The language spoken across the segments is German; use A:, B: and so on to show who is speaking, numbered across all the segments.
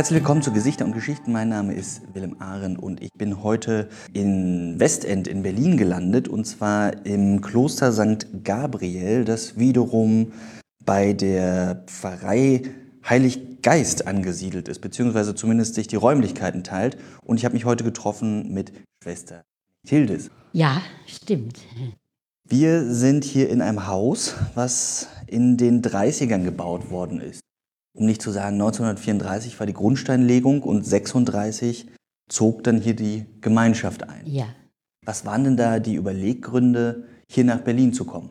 A: Herzlich willkommen zu Gesichter und Geschichten. Mein Name ist Willem Ahren und ich bin heute in Westend in Berlin gelandet und zwar im Kloster St. Gabriel, das wiederum bei der Pfarrei Heilig Geist angesiedelt ist, beziehungsweise zumindest sich die Räumlichkeiten teilt. Und ich habe mich heute getroffen mit Schwester Hildes.
B: Ja, stimmt.
A: Wir sind hier in einem Haus, was in den 30ern gebaut worden ist. Um nicht zu sagen, 1934 war die Grundsteinlegung und 36 zog dann hier die Gemeinschaft ein.
B: Ja.
A: Was waren denn da die Überleggründe, hier nach Berlin zu kommen?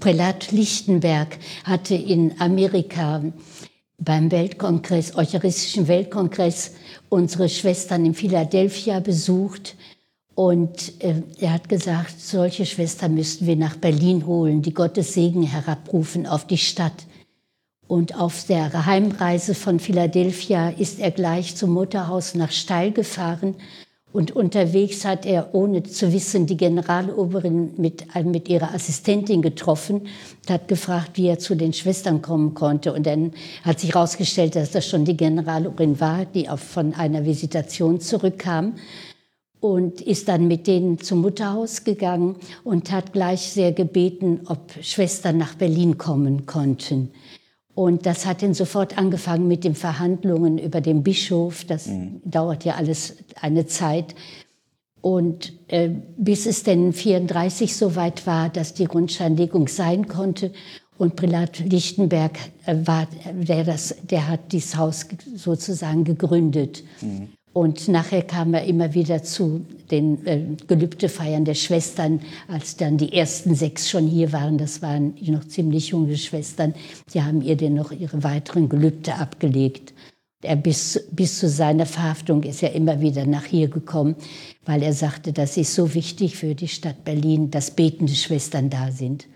B: Prälat Lichtenberg hatte in Amerika beim Weltkongress, Eucharistischen Weltkongress, unsere Schwestern in Philadelphia besucht. Und äh, er hat gesagt, solche Schwestern müssten wir nach Berlin holen, die Gottes Segen herabrufen auf die Stadt. Und auf der Heimreise von Philadelphia ist er gleich zum Mutterhaus nach Steil gefahren und unterwegs hat er, ohne zu wissen, die Generaloberin mit, mit ihrer Assistentin getroffen und hat gefragt, wie er zu den Schwestern kommen konnte. Und dann hat sich herausgestellt, dass das schon die Generaloberin war, die auch von einer Visitation zurückkam und ist dann mit denen zum Mutterhaus gegangen und hat gleich sehr gebeten, ob Schwestern nach Berlin kommen konnten. Und das hat dann sofort angefangen mit den Verhandlungen über den Bischof. Das mhm. dauert ja alles eine Zeit. Und äh, bis es denn 34 so weit war, dass die Grundsteinlegung sein konnte. Und Prälat Lichtenberg äh, war, der, das, der hat dieses Haus sozusagen gegründet. Mhm. Und nachher kam er immer wieder zu den äh, Gelübdefeiern der Schwestern, als dann die ersten sechs schon hier waren. Das waren noch ziemlich junge Schwestern. Die haben ihr dann noch ihre weiteren Gelübde abgelegt. Er bis, bis zu seiner Verhaftung ist er immer wieder nach hier gekommen, weil er sagte, das ist so wichtig für die Stadt Berlin, dass betende Schwestern da sind.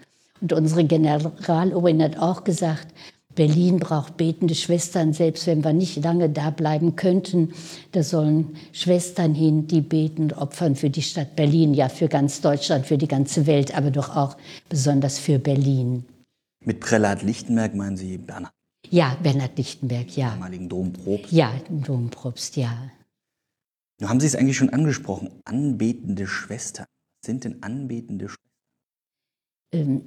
B: Und unsere Generaloberin hat auch gesagt, Berlin braucht betende Schwestern, selbst wenn wir nicht lange da bleiben könnten. Da sollen Schwestern hin, die beten und opfern für die Stadt Berlin, ja für ganz Deutschland, für die ganze Welt, aber doch auch besonders für Berlin.
A: Mit Prälat Lichtenberg meinen Sie Bernhard?
B: Ja, Bernhard Lichtenberg, ja.
A: Damaligen Dompropst?
B: Ja, Dompropst, ja.
A: Nun haben Sie es eigentlich schon angesprochen, anbetende Schwestern. Was sind denn anbetende Schwestern?
B: Ähm,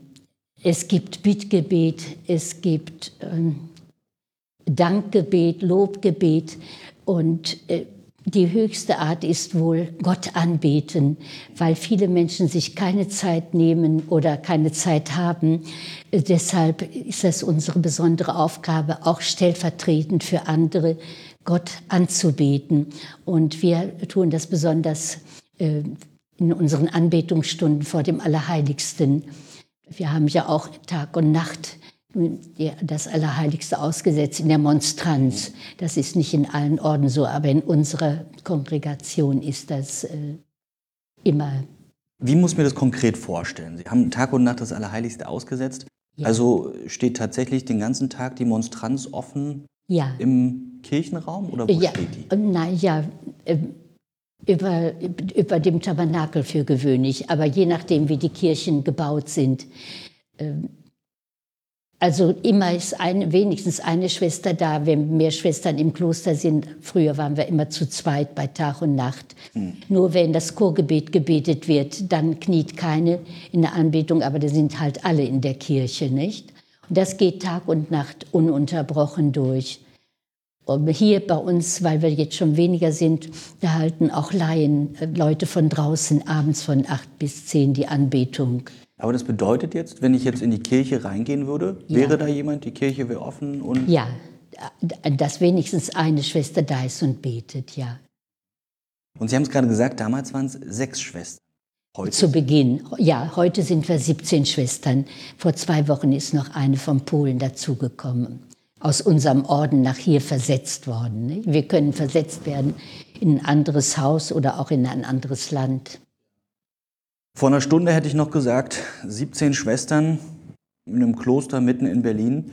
B: es gibt Bittgebet, es gibt ähm, Dankgebet, Lobgebet und äh, die höchste Art ist wohl Gott anbeten, weil viele Menschen sich keine Zeit nehmen oder keine Zeit haben. Äh, deshalb ist es unsere besondere Aufgabe, auch stellvertretend für andere Gott anzubeten. Und wir tun das besonders äh, in unseren Anbetungsstunden vor dem Allerheiligsten. Wir haben ja auch Tag und Nacht das Allerheiligste ausgesetzt in der Monstranz. Das ist nicht in allen Orden so, aber in unserer Kongregation ist das äh, immer.
A: Wie muss mir das konkret vorstellen? Sie haben Tag und Nacht das Allerheiligste ausgesetzt. Ja. Also steht tatsächlich den ganzen Tag die Monstranz offen ja. im Kirchenraum oder wo
B: ja.
A: steht die?
B: Nein, ja. Äh, über, über dem Tabernakel für gewöhnlich, aber je nachdem, wie die Kirchen gebaut sind. Ähm, also immer ist eine, wenigstens eine Schwester da, wenn mehr Schwestern im Kloster sind. Früher waren wir immer zu zweit bei Tag und Nacht. Mhm. Nur wenn das Chorgebet gebetet wird, dann kniet keine in der Anbetung, aber da sind halt alle in der Kirche, nicht? Und das geht Tag und Nacht ununterbrochen durch. Und hier bei uns, weil wir jetzt schon weniger sind, da halten auch Laien, äh, Leute von draußen abends von acht bis zehn die Anbetung.
A: Aber das bedeutet jetzt, wenn ich jetzt in die Kirche reingehen würde, ja. wäre da jemand, die Kirche wäre offen und.
B: Ja, dass wenigstens eine Schwester da ist und betet, ja.
A: Und Sie haben es gerade gesagt, damals waren es sechs Schwestern.
B: Heute? Zu Beginn, ja, heute sind wir 17 Schwestern. Vor zwei Wochen ist noch eine von Polen dazugekommen aus unserem Orden nach hier versetzt worden. Wir können versetzt werden in ein anderes Haus oder auch in ein anderes Land.
A: Vor einer Stunde hätte ich noch gesagt, 17 Schwestern in einem Kloster mitten in Berlin,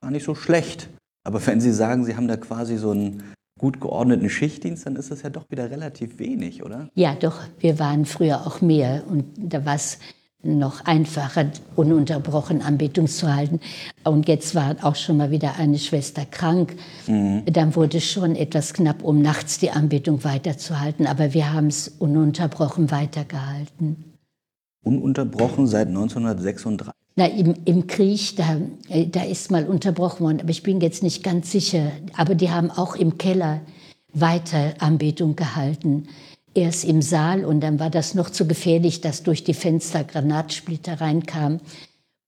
A: war nicht so schlecht. Aber wenn Sie sagen, Sie haben da quasi so einen gut geordneten Schichtdienst, dann ist das ja doch wieder relativ wenig, oder?
B: Ja, doch. Wir waren früher auch mehr und da war es noch einfacher, ununterbrochen Anbetung zu halten. Und jetzt war auch schon mal wieder eine Schwester krank. Mhm. Dann wurde es schon etwas knapp, um nachts die Anbetung weiterzuhalten. Aber wir haben es ununterbrochen weitergehalten.
A: Ununterbrochen seit 1936?
B: Na, im, im Krieg, da, äh, da ist mal unterbrochen worden, aber ich bin jetzt nicht ganz sicher. Aber die haben auch im Keller weiter Anbetung gehalten erst im Saal und dann war das noch zu gefährlich, dass durch die Fenster Granatsplitter reinkamen.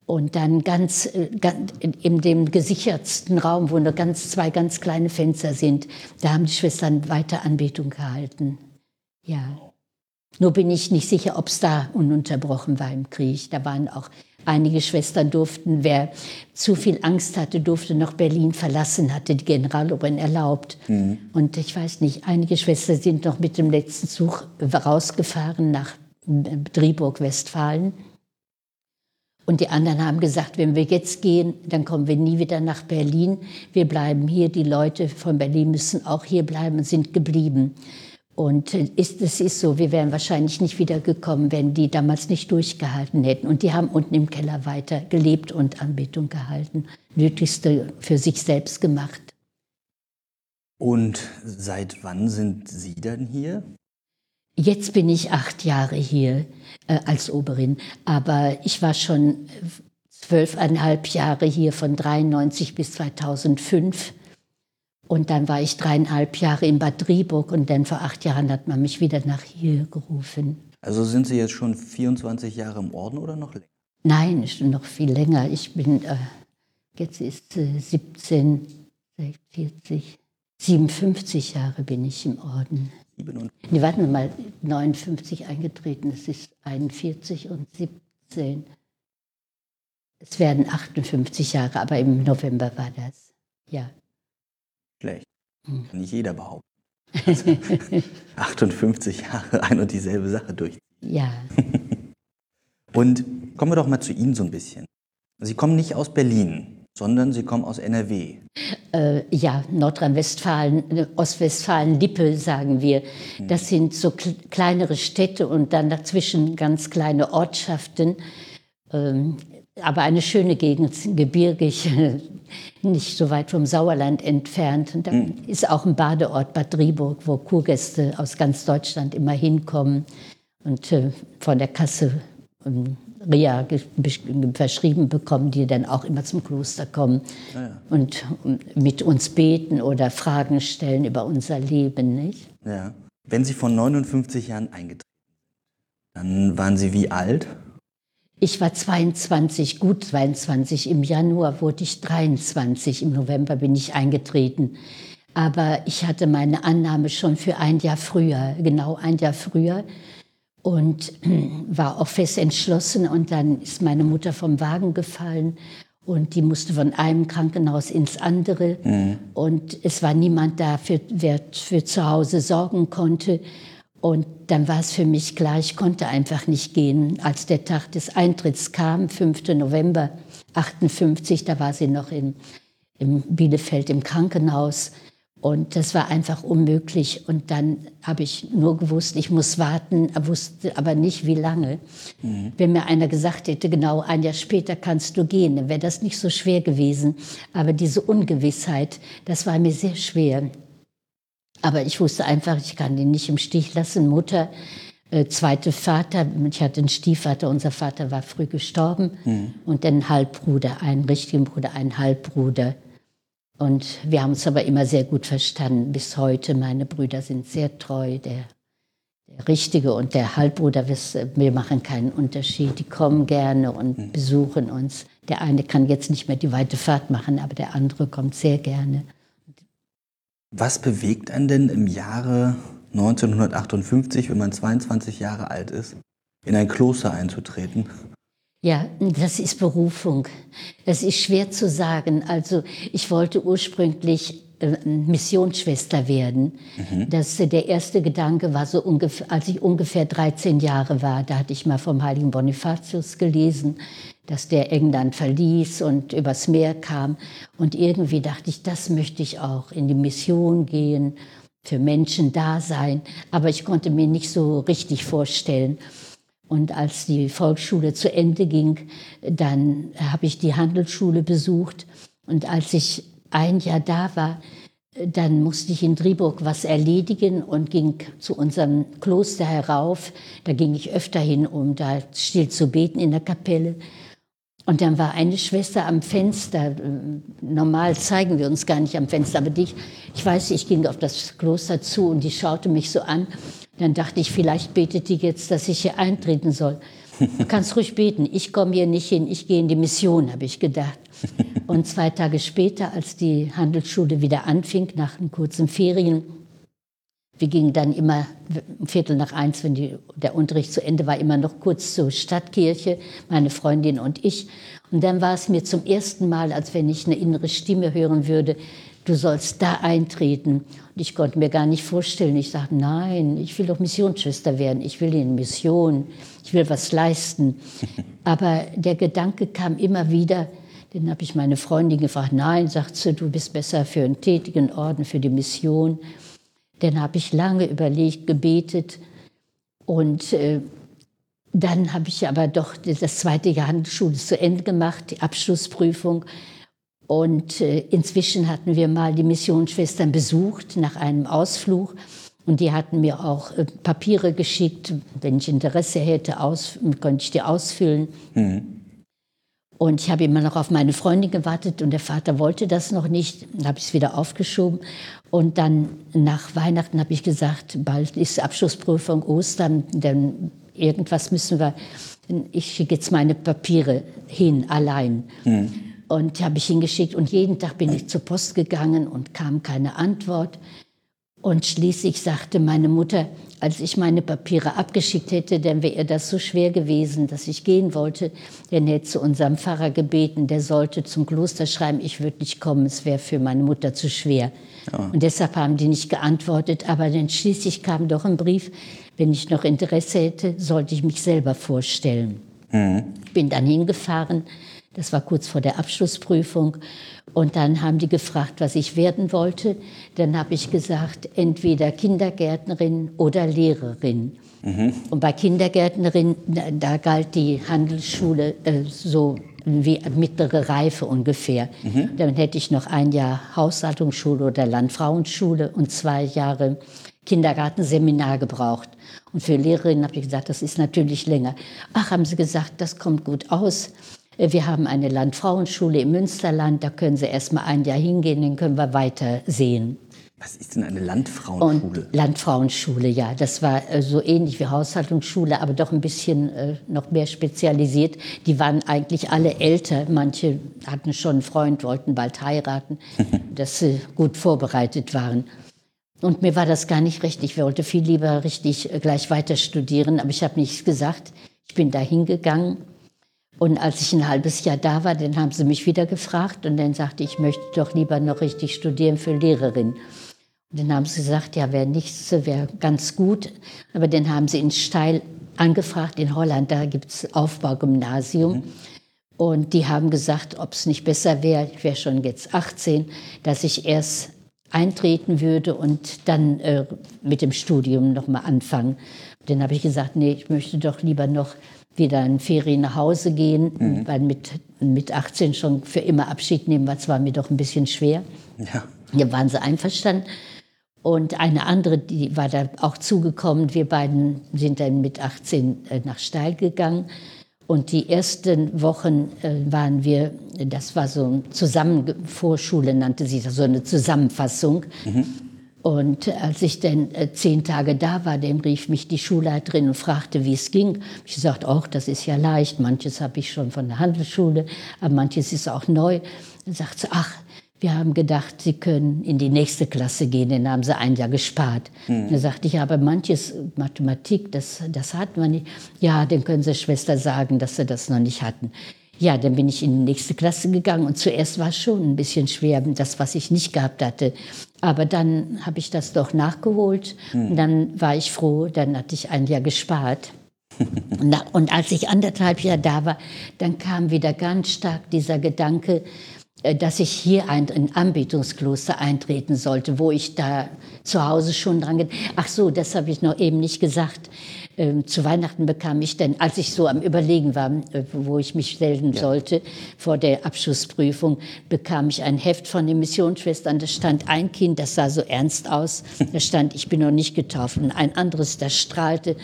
B: Und dann ganz, äh, ganz in dem gesichertsten Raum, wo nur ganz, zwei ganz kleine Fenster sind, da haben die Schwestern weiter Anbetung gehalten. Ja. Nur bin ich nicht sicher, ob es da ununterbrochen war im Krieg. Da waren auch Einige Schwestern durften, wer zu viel Angst hatte, durfte noch Berlin verlassen, hatte die Generaloberin erlaubt. Mhm. Und ich weiß nicht, einige Schwestern sind noch mit dem letzten Zug rausgefahren nach Driburg, Westfalen. Und die anderen haben gesagt, wenn wir jetzt gehen, dann kommen wir nie wieder nach Berlin. Wir bleiben hier. Die Leute von Berlin müssen auch hier bleiben und sind geblieben. Und ist, es ist so, wir wären wahrscheinlich nicht wiedergekommen, wenn die damals nicht durchgehalten hätten. Und die haben unten im Keller weiter gelebt und Anbetung gehalten. Nötigste für sich selbst gemacht.
A: Und seit wann sind Sie dann hier?
B: Jetzt bin ich acht Jahre hier äh, als Oberin, aber ich war schon zwölfeinhalb Jahre hier von 93 bis 2005 und dann war ich dreieinhalb Jahre in Bad Driburg und dann vor acht Jahren hat man mich wieder nach hier gerufen.
A: Also sind Sie jetzt schon 24 Jahre im Orden oder noch länger?
B: Nein, schon noch viel länger. Ich bin, äh, jetzt ist äh, 17, 40, 57 Jahre bin ich im Orden. 57. Nee, warten wir mal, 59 eingetreten, es ist 41 und 17. Es werden 58 Jahre, aber im November war das, ja
A: schlecht. Hm. Kann nicht jeder behaupten. Also 58 Jahre ein und dieselbe Sache durch.
B: Ja.
A: und kommen wir doch mal zu Ihnen so ein bisschen. Sie kommen nicht aus Berlin, sondern Sie kommen aus NRW.
B: Äh, ja, Nordrhein-Westfalen, Ostwestfalen-Lippe sagen wir. Hm. Das sind so kleinere Städte und dann dazwischen ganz kleine Ortschaften. Ähm, aber eine schöne Gegend, gebirgig, nicht so weit vom Sauerland entfernt. Und da mhm. ist auch ein Badeort Bad Driburg, wo Kurgäste aus ganz Deutschland immer hinkommen und äh, von der Kasse ähm, Ria verschrieben bekommen, die dann auch immer zum Kloster kommen ja, ja. und mit uns beten oder Fragen stellen über unser Leben. Nicht?
A: Ja. Wenn Sie vor 59 Jahren eingetreten sind, dann waren Sie wie alt?
B: Ich war 22, gut 22. Im Januar wurde ich 23. Im November bin ich eingetreten. Aber ich hatte meine Annahme schon für ein Jahr früher, genau ein Jahr früher. Und war auch fest entschlossen. Und dann ist meine Mutter vom Wagen gefallen. Und die musste von einem Krankenhaus ins andere. Mhm. Und es war niemand da, für, wer für zu Hause sorgen konnte. Und dann war es für mich klar, ich konnte einfach nicht gehen. Als der Tag des Eintritts kam, 5. November 58, da war sie noch in, in Bielefeld im Krankenhaus. Und das war einfach unmöglich. Und dann habe ich nur gewusst, ich muss warten, wusste aber nicht, wie lange. Mhm. Wenn mir einer gesagt hätte, genau ein Jahr später kannst du gehen, dann wäre das nicht so schwer gewesen. Aber diese Ungewissheit, das war mir sehr schwer. Aber ich wusste einfach, ich kann ihn nicht im Stich lassen. Mutter, äh, zweite Vater, ich hatte einen Stiefvater, unser Vater war früh gestorben. Mhm. Und dann Halbbruder, einen richtigen Bruder, einen Halbbruder. Und wir haben uns aber immer sehr gut verstanden. Bis heute, meine Brüder sind sehr treu. Der, der Richtige und der Halbbruder, wir machen keinen Unterschied. Die kommen gerne und mhm. besuchen uns. Der eine kann jetzt nicht mehr die weite Fahrt machen, aber der andere kommt sehr gerne.
A: Was bewegt einen denn im Jahre 1958, wenn man 22 Jahre alt ist, in ein Kloster einzutreten?
B: Ja, das ist Berufung. Das ist schwer zu sagen. Also ich wollte ursprünglich äh, Missionsschwester werden. Mhm. Das, äh, der erste Gedanke war so ungefähr, als ich ungefähr 13 Jahre war, da hatte ich mal vom heiligen Bonifatius gelesen, dass der England verließ und übers Meer kam. Und irgendwie dachte ich, das möchte ich auch, in die Mission gehen, für Menschen da sein. Aber ich konnte mir nicht so richtig vorstellen. Und als die Volksschule zu Ende ging, dann habe ich die Handelsschule besucht. Und als ich ein Jahr da war, dann musste ich in Driburg was erledigen und ging zu unserem Kloster herauf. Da ging ich öfter hin, um da still zu beten in der Kapelle. Und dann war eine Schwester am Fenster. Normal zeigen wir uns gar nicht am Fenster, aber die, ich weiß, ich ging auf das Kloster zu und die schaute mich so an. Dann dachte ich, vielleicht betet die jetzt, dass ich hier eintreten soll. Du kannst ruhig beten. Ich komme hier nicht hin. Ich gehe in die Mission, habe ich gedacht. Und zwei Tage später, als die Handelsschule wieder anfing, nach den kurzen Ferien, wir gingen dann immer um Viertel nach eins, wenn die, der Unterricht zu Ende war, immer noch kurz zur Stadtkirche, meine Freundin und ich. Und dann war es mir zum ersten Mal, als wenn ich eine innere Stimme hören würde, du sollst da eintreten. Und ich konnte mir gar nicht vorstellen. Ich sagte, nein, ich will doch Missionsschwester werden. Ich will in Mission. Ich will was leisten. Aber der Gedanke kam immer wieder, dann habe ich meine Freundin gefragt, nein, sagt sie, du bist besser für einen tätigen Orden, für die Mission. Dann habe ich lange überlegt, gebetet und äh, dann habe ich aber doch das zweite Jahr Handelsschule zu Ende gemacht, die Abschlussprüfung. Und äh, inzwischen hatten wir mal die Missionsschwestern besucht nach einem Ausflug. Und die hatten mir auch äh, Papiere geschickt. Wenn ich Interesse hätte, aus, konnte ich die ausfüllen. Mhm. Und ich habe immer noch auf meine Freundin gewartet und der Vater wollte das noch nicht. Dann habe ich es wieder aufgeschoben. Und dann nach Weihnachten habe ich gesagt, bald ist Abschlussprüfung, Ostern, denn irgendwas müssen wir. Ich schicke jetzt meine Papiere hin, allein. Mhm. Und habe ich hingeschickt und jeden Tag bin ich zur Post gegangen und kam keine Antwort. Und schließlich sagte meine Mutter, als ich meine Papiere abgeschickt hätte, dann wäre ihr das so schwer gewesen, dass ich gehen wollte. Dann hätte zu unserem Pfarrer gebeten, der sollte zum Kloster schreiben, ich würde nicht kommen, es wäre für meine Mutter zu schwer. Ja. Und deshalb haben die nicht geantwortet. Aber dann schließlich kam doch ein Brief, wenn ich noch Interesse hätte, sollte ich mich selber vorstellen. Mhm. Ich bin dann hingefahren, das war kurz vor der Abschlussprüfung. Und dann haben die gefragt, was ich werden wollte. Dann habe ich gesagt, entweder Kindergärtnerin oder Lehrerin. Mhm. Und bei Kindergärtnerin, da galt die Handelsschule äh, so wie mittlere Reife ungefähr. Mhm. Dann hätte ich noch ein Jahr Haushaltungsschule oder Landfrauenschule und zwei Jahre Kindergartenseminar gebraucht. Und für Lehrerinnen habe ich gesagt, das ist natürlich länger. Ach, haben sie gesagt, das kommt gut aus. Wir haben eine Landfrauenschule im Münsterland, da können Sie erst mal ein Jahr hingehen, dann können wir weiter sehen.
A: Was ist denn eine Landfrauenschule?
B: Und Landfrauenschule, ja. Das war äh, so ähnlich wie Haushaltungsschule, aber doch ein bisschen äh, noch mehr spezialisiert. Die waren eigentlich alle älter. Manche hatten schon einen Freund, wollten bald heiraten, dass sie gut vorbereitet waren. Und mir war das gar nicht recht. Ich wollte viel lieber richtig äh, gleich weiter studieren, aber ich habe nichts gesagt. Ich bin da hingegangen und als ich ein halbes Jahr da war, dann haben sie mich wieder gefragt und dann sagte ich, ich möchte doch lieber noch richtig studieren für Lehrerin. Und dann haben sie gesagt, ja, wäre nichts, wäre ganz gut. Aber dann haben sie in Steil angefragt, in Holland, da gibt es Aufbaugymnasium. Mhm. Und die haben gesagt, ob es nicht besser wäre, ich wäre schon jetzt 18, dass ich erst eintreten würde und dann äh, mit dem Studium nochmal anfangen. Dann habe ich gesagt, nee, ich möchte doch lieber noch wieder in Ferien nach Hause gehen, mhm. weil mit, mit 18 schon für immer Abschied nehmen war zwar mir doch ein bisschen schwer. Ja. Hier waren sie einverstanden. Und eine andere, die war da auch zugekommen. Wir beiden sind dann mit 18 äh, nach Steil gegangen. Und die ersten Wochen äh, waren wir, das war so eine Zusammen Vorschule nannte sich das, so eine Zusammenfassung. Mhm. Und als ich dann äh, zehn Tage da war, dann rief mich die Schulleiterin und fragte, wie es ging. Ich sagte, ach, das ist ja leicht. Manches habe ich schon von der Handelsschule, aber manches ist auch neu. Dann sagt sie, ach, wir haben gedacht, Sie können in die nächste Klasse gehen. Dann haben sie ein Jahr gespart. Mhm. Dann sagte ich, aber manches Mathematik, das, das hat man nicht. Ja, dann können Sie Schwester sagen, dass Sie das noch nicht hatten. Ja, dann bin ich in die nächste Klasse gegangen und zuerst war es schon ein bisschen schwer, das, was ich nicht gehabt hatte. Aber dann habe ich das doch nachgeholt hm. und dann war ich froh, dann hatte ich ein Jahr gespart. und als ich anderthalb Jahre da war, dann kam wieder ganz stark dieser Gedanke, äh, dass ich hier ein, ein Anbetungskloster eintreten sollte, wo ich da zu Hause schon dran. Ach so, das habe ich noch eben nicht gesagt. Ähm, zu Weihnachten bekam ich dann, als ich so am Überlegen war, äh, wo ich mich stellen ja. sollte vor der Abschlussprüfung, bekam ich ein Heft von den Missionsschwestern. Da stand ein Kind, das sah so ernst aus. Da stand, ich bin noch nicht getauft. Und ein anderes, das strahlte,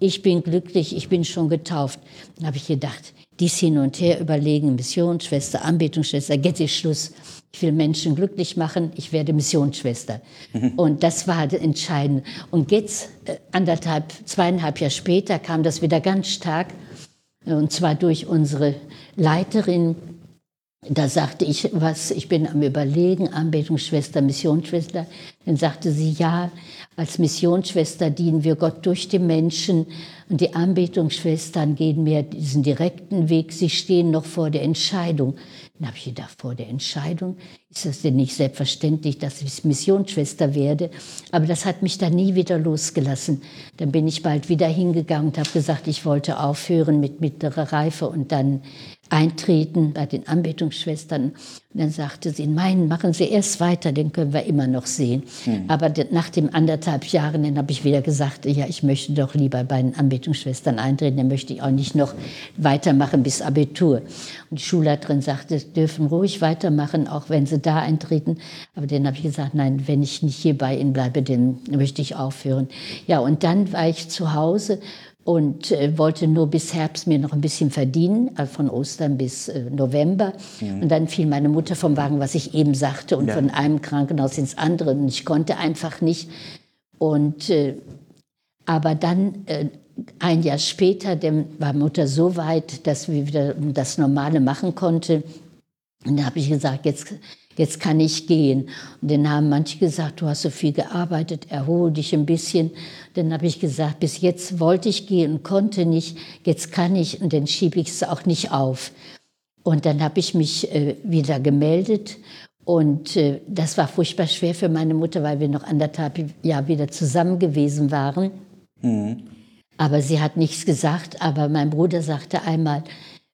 B: ich bin glücklich, ich bin schon getauft. Da habe ich gedacht, dies hin und her überlegen, Missionsschwester, Anbetungsschwester, jetzt ist Schluss. Ich will Menschen glücklich machen, ich werde Missionsschwester. Mhm. Und das war entscheidend. Und jetzt, äh, anderthalb, zweieinhalb Jahre später, kam das wieder ganz stark. Und zwar durch unsere Leiterin. Da sagte ich was, ich bin am Überlegen, Anbetungsschwester, Missionsschwester. Dann sagte sie, ja, als Missionsschwester dienen wir Gott durch die Menschen und die Anbetungsschwestern gehen mehr diesen direkten Weg. Sie stehen noch vor der Entscheidung. Dann habe ich gedacht, vor der Entscheidung ist das denn nicht selbstverständlich, dass ich Missionsschwester werde. Aber das hat mich dann nie wieder losgelassen. Dann bin ich bald wieder hingegangen und habe gesagt, ich wollte aufhören mit mittlerer Reife und dann eintreten bei den Anbetungsschwestern. Und dann sagte sie, nein, machen Sie erst weiter, den können wir immer noch sehen. Mhm. Aber nach den anderthalb Jahren, dann habe ich wieder gesagt, ja, ich möchte doch lieber bei den Anbetungsschwestern eintreten, dann möchte ich auch nicht noch weitermachen bis Abitur. Und die Schulleiterin sagte, Sie dürfen ruhig weitermachen, auch wenn Sie da eintreten. Aber dann habe ich gesagt, nein, wenn ich nicht hier bei Ihnen bleibe, dann möchte ich aufhören. Ja, und dann war ich zu Hause und äh, wollte nur bis Herbst mir noch ein bisschen verdienen, also von Ostern bis äh, November. Mhm. Und dann fiel meine Mutter vom Wagen, was ich eben sagte, und ja. von einem Krankenhaus ins andere. Und ich konnte einfach nicht. Und äh, aber dann äh, ein Jahr später dann war Mutter so weit, dass wir wieder das Normale machen konnte. Und da habe ich gesagt, jetzt jetzt kann ich gehen. Und dann haben manche gesagt, du hast so viel gearbeitet, erhol dich ein bisschen. Dann habe ich gesagt, bis jetzt wollte ich gehen und konnte nicht, jetzt kann ich und dann schiebe ich es auch nicht auf. Und dann habe ich mich äh, wieder gemeldet und äh, das war furchtbar schwer für meine Mutter, weil wir noch anderthalb Jahre wieder zusammen gewesen waren. Mhm. Aber sie hat nichts gesagt, aber mein Bruder sagte einmal,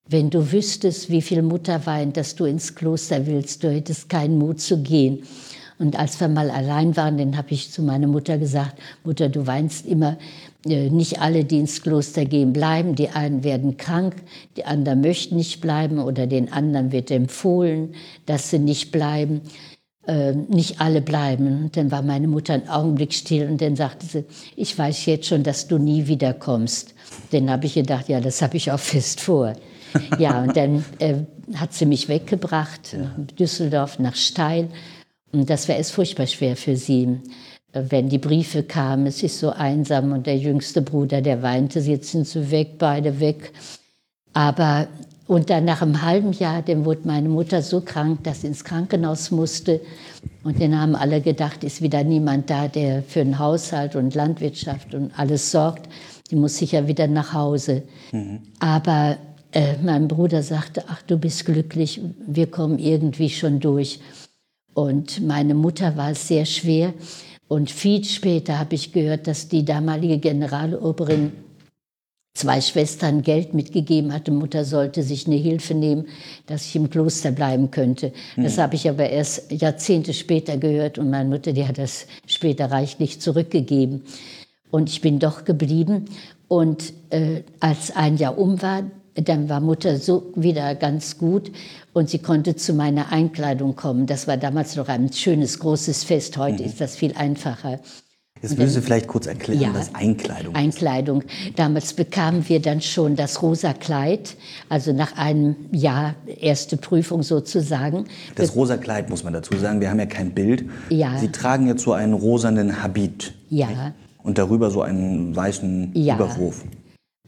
B: wenn du wüsstest, wie viel Mutter weint, dass du ins Kloster willst, du hättest keinen Mut zu gehen. Und als wir mal allein waren, dann habe ich zu meiner Mutter gesagt, Mutter, du weinst immer, äh, nicht alle, die ins Kloster gehen, bleiben. Die einen werden krank, die anderen möchten nicht bleiben oder den anderen wird empfohlen, dass sie nicht bleiben. Äh, nicht alle bleiben. Und dann war meine Mutter einen Augenblick still und dann sagte sie, ich weiß jetzt schon, dass du nie wiederkommst. Dann habe ich gedacht, ja, das habe ich auch fest vor. ja, und dann äh, hat sie mich weggebracht, ja. nach Düsseldorf, nach Steil. Und das war es furchtbar schwer für sie. Äh, wenn die Briefe kamen, es ist so einsam und der jüngste Bruder, der weinte, jetzt sind sie weg, beide weg. Aber und dann nach einem halben Jahr, dann wurde meine Mutter so krank, dass sie ins Krankenhaus musste. Und dann haben alle gedacht, ist wieder niemand da, der für den Haushalt und Landwirtschaft und alles sorgt. Die muss sicher wieder nach Hause. Mhm. Aber äh, mein Bruder sagte, ach, du bist glücklich, wir kommen irgendwie schon durch. Und meine Mutter war es sehr schwer. Und viel später habe ich gehört, dass die damalige Generaloberin zwei Schwestern Geld mitgegeben hatte. Mutter sollte sich eine Hilfe nehmen, dass ich im Kloster bleiben könnte. Mhm. Das habe ich aber erst Jahrzehnte später gehört und meine Mutter, die hat das später reichlich zurückgegeben. Und ich bin doch geblieben. Und äh, als ein Jahr um war, dann war Mutter so wieder ganz gut und sie konnte zu meiner Einkleidung kommen. Das war damals noch ein schönes, großes Fest. Heute mhm. ist das viel einfacher.
A: Jetzt müssen Sie vielleicht kurz erklären, ja, was Einkleidung
B: ist. Einkleidung. Damals bekamen wir dann schon das rosa Kleid, also nach einem Jahr erste Prüfung sozusagen.
A: Das rosa Kleid muss man dazu sagen, wir haben ja kein Bild. Ja. Sie tragen jetzt so einen rosanen Habit. Ja. Und darüber so einen weißen ja. Überwurf.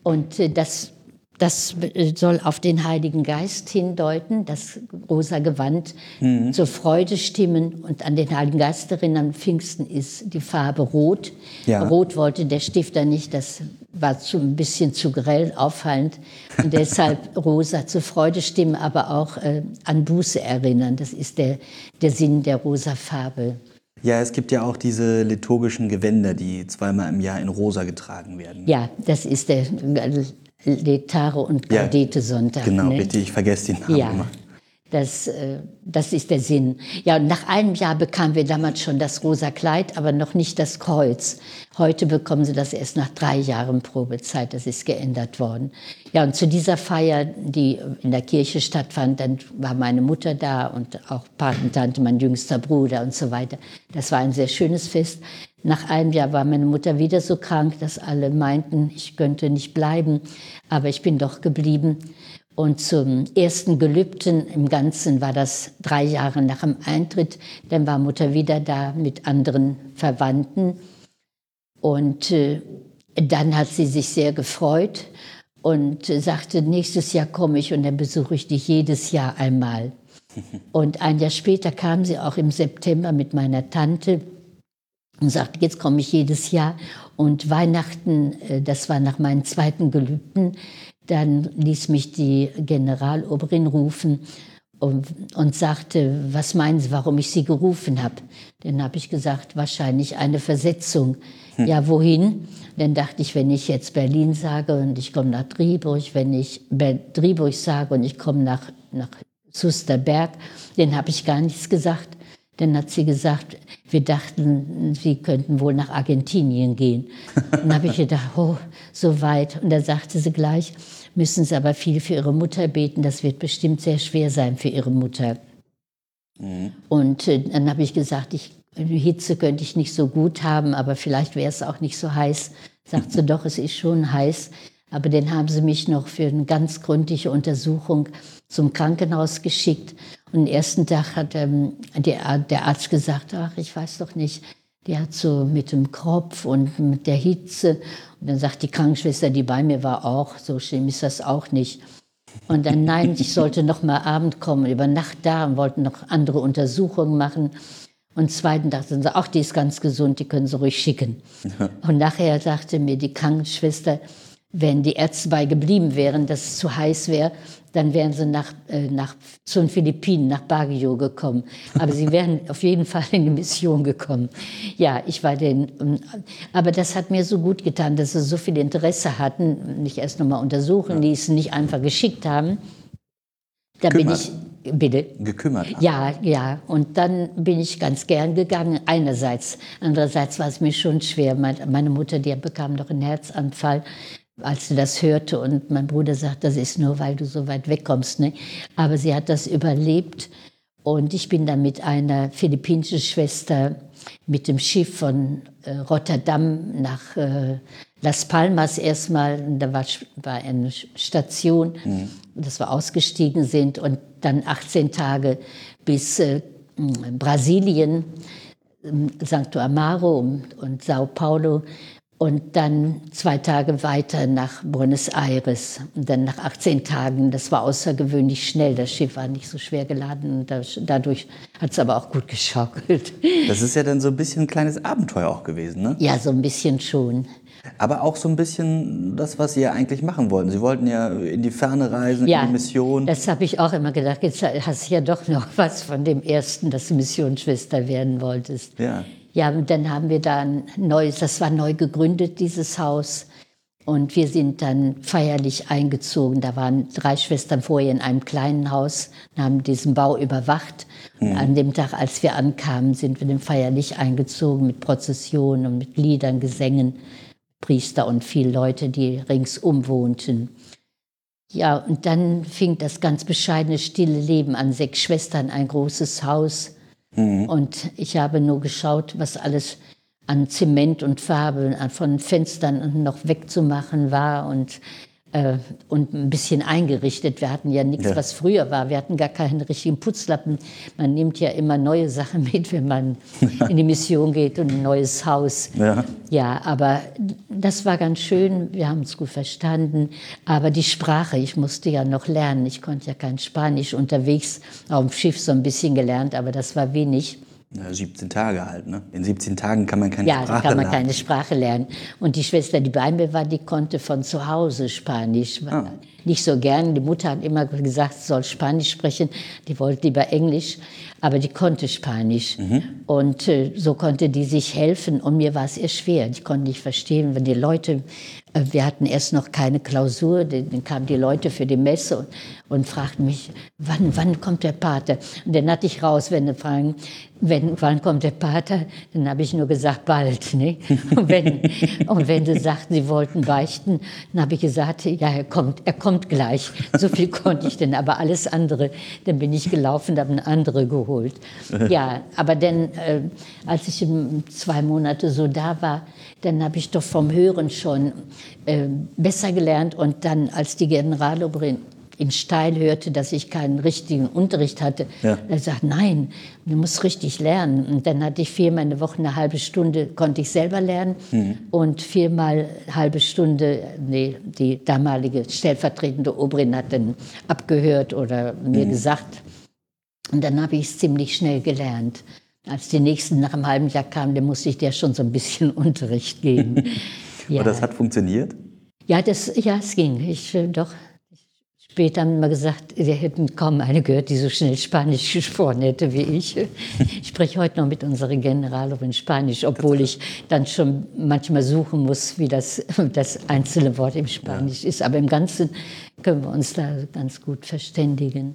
B: Und äh, das das soll auf den Heiligen Geist hindeuten, das rosa Gewand mhm. zur Freude stimmen. Und an den Heiligen Geist erinnern, Pfingsten ist die Farbe Rot. Ja. Rot wollte der Stifter nicht, das war zu, ein bisschen zu grell, auffallend. Und deshalb rosa zur Freude stimmen, aber auch äh, an Buße erinnern. Das ist der, der Sinn der rosa Farbe.
A: Ja, es gibt ja auch diese liturgischen Gewänder, die zweimal im Jahr in rosa getragen werden.
B: Ja, das ist der Letare und Gaudete Sonntag.
A: genau, ne? bitte, ich vergesse den Namen
B: ja.
A: immer.
B: Das, äh, das ist der Sinn. Ja, und nach einem Jahr bekamen wir damals schon das rosa Kleid, aber noch nicht das Kreuz. Heute bekommen sie das erst nach drei Jahren Probezeit. Das ist geändert worden. Ja, und zu dieser Feier, die in der Kirche stattfand, dann war meine Mutter da und auch Patentante, mein jüngster Bruder und so weiter. Das war ein sehr schönes Fest. Nach einem Jahr war meine Mutter wieder so krank, dass alle meinten, ich könnte nicht bleiben. Aber ich bin doch geblieben. Und zum ersten Gelübden im Ganzen war das drei Jahre nach dem Eintritt. Dann war Mutter wieder da mit anderen Verwandten. Und äh, dann hat sie sich sehr gefreut und äh, sagte, nächstes Jahr komme ich und dann besuche ich dich jedes Jahr einmal. Und ein Jahr später kam sie auch im September mit meiner Tante und sagte, jetzt komme ich jedes Jahr. Und Weihnachten, äh, das war nach meinen zweiten Gelübden, dann ließ mich die Generaloberin rufen und, und, sagte, was meinen Sie, warum ich Sie gerufen habe? Dann habe ich gesagt, wahrscheinlich eine Versetzung. Hm. Ja, wohin? Dann dachte ich, wenn ich jetzt Berlin sage und ich komme nach Driburg, wenn ich Driburg sage und ich komme nach, nach Susterberg, dann habe ich gar nichts gesagt. Dann hat sie gesagt, wir dachten, Sie könnten wohl nach Argentinien gehen. Dann habe ich gedacht, oh, so weit. Und da sagte sie gleich, müssen Sie aber viel für Ihre Mutter beten. Das wird bestimmt sehr schwer sein für Ihre Mutter. Mhm. Und äh, dann habe ich gesagt, ich, Hitze könnte ich nicht so gut haben, aber vielleicht wäre es auch nicht so heiß. Sagt sie, doch, es ist schon heiß. Aber dann haben sie mich noch für eine ganz gründliche Untersuchung zum Krankenhaus geschickt. Und den ersten Tag hat ähm, der, der Arzt gesagt, ach, ich weiß doch nicht, der hat so mit dem Kopf und mit der Hitze. Und dann sagt die Krankenschwester, die bei mir war, auch, so schlimm ist das auch nicht. Und dann, nein, ich sollte noch mal Abend kommen, über Nacht da und wollten noch andere Untersuchungen machen. Und zweiten dachten sie, ach, die ist ganz gesund, die können sie ruhig schicken. Und nachher sagte mir die Krankenschwester, wenn die Ärzte bei geblieben wären, dass es zu heiß wäre, dann wären sie nach, äh, nach, zu den Philippinen, nach Baguio gekommen. Aber sie wären auf jeden Fall in die Mission gekommen. Ja, ich war den, ähm, aber das hat mir so gut getan, dass sie so viel Interesse hatten, nicht erst nochmal untersuchen ließen, nicht einfach geschickt haben. Da bin ich, Bitte?
A: Gekümmert.
B: Ja, ja. Und dann bin ich ganz gern gegangen. Einerseits. Andererseits war es mir schon schwer. Meine Mutter, die bekam doch einen Herzanfall als sie das hörte und mein Bruder sagt, das ist nur, weil du so weit wegkommst. Ne? Aber sie hat das überlebt und ich bin dann mit einer philippinischen Schwester mit dem Schiff von äh, Rotterdam nach äh, Las Palmas erstmal, da war, war eine Station, mhm. dass wir ausgestiegen sind und dann 18 Tage bis äh, Brasilien, Santo Amaro und, und Sao Paulo und dann zwei Tage weiter nach Buenos Aires. Und dann nach 18 Tagen, das war außergewöhnlich schnell. Das Schiff war nicht so schwer geladen. dadurch hat es aber auch gut geschaukelt.
A: Das ist ja dann so ein bisschen ein kleines Abenteuer auch gewesen, ne?
B: Ja, so ein bisschen schon.
A: Aber auch so ein bisschen das, was Sie ja eigentlich machen wollten. Sie wollten ja in die Ferne reisen, ja, in die Mission.
B: Das habe ich auch immer gedacht. Jetzt hast du ja doch noch was von dem ersten, dass du Missionsschwester werden wolltest.
A: Ja.
B: Ja, und dann haben wir da ein neues, das war neu gegründet, dieses Haus. Und wir sind dann feierlich eingezogen. Da waren drei Schwestern vorher in einem kleinen Haus und haben diesen Bau überwacht. Mhm. An dem Tag, als wir ankamen, sind wir dann feierlich eingezogen mit Prozessionen und mit Liedern, Gesängen, Priester und viele Leute, die ringsum wohnten. Ja, und dann fing das ganz bescheidene, stille Leben an. Sechs Schwestern, ein großes Haus Mhm. Und ich habe nur geschaut, was alles an Zement und Farbe von Fenstern noch wegzumachen war und äh, und ein bisschen eingerichtet. Wir hatten ja nichts, ja. was früher war. Wir hatten gar keinen richtigen Putzlappen. Man nimmt ja immer neue Sachen mit, wenn man in die Mission geht und ein neues Haus. Ja. ja, aber das war ganz schön. Wir haben uns gut verstanden. Aber die Sprache, ich musste ja noch lernen. Ich konnte ja kein Spanisch unterwegs, auf dem Schiff so ein bisschen gelernt, aber das war wenig.
A: Ja, 17 Tage halt, ne? In 17 Tagen kann man keine ja, Sprache lernen.
B: Ja, kann man keine Sprache lernen. Und die Schwester, die bei mir war, die konnte von zu Hause Spanisch. Ah. Nicht so gern. Die Mutter hat immer gesagt, sie soll Spanisch sprechen. Die wollte lieber Englisch, aber die konnte Spanisch. Mhm. Und äh, so konnte die sich helfen. Und mir war es eher schwer. Ich konnte nicht verstehen, wenn die Leute äh, wir hatten erst noch keine Klausur, dann kamen die Leute für die Messe und, und fragten mich, wann, wann kommt der Pater? Und dann hatte ich raus, wenn sie fragen, wenn, wann kommt der Pater? Dann habe ich nur gesagt, bald. Ne? Und, wenn, und wenn sie sagten, sie wollten beichten, dann habe ich gesagt, ja, er kommt, er kommt gleich. So viel konnte ich denn, aber alles andere, dann bin ich gelaufen, habe eine andere geholt. Ja, aber dann, äh, als ich zwei Monate so da war, dann habe ich doch vom Hören schon äh, besser gelernt und dann, als die Generalobrin in Steil hörte, dass ich keinen richtigen Unterricht hatte, ja. er sagt, nein, du musst richtig lernen. Und dann hatte ich viermal in der Woche eine halbe Stunde, konnte ich selber lernen mhm. und viermal eine halbe Stunde, nee, die damalige stellvertretende Obrin hat dann abgehört oder mir mhm. gesagt. Und dann habe ich es ziemlich schnell gelernt. Als die nächsten nach einem halben Jahr kamen, dann musste ich der schon so ein bisschen Unterricht geben.
A: ja. Und das hat funktioniert?
B: Ja, das, ja, es ging. Ich, äh, doch, Später haben wir gesagt, wir hätten kaum eine gehört, die so schnell Spanisch gesprochen hätte wie ich. Ich spreche heute noch mit unserer Generalin Spanisch, obwohl ich dann schon manchmal suchen muss, wie das, das einzelne Wort im Spanisch ja. ist. Aber im Ganzen können wir uns da ganz gut verständigen.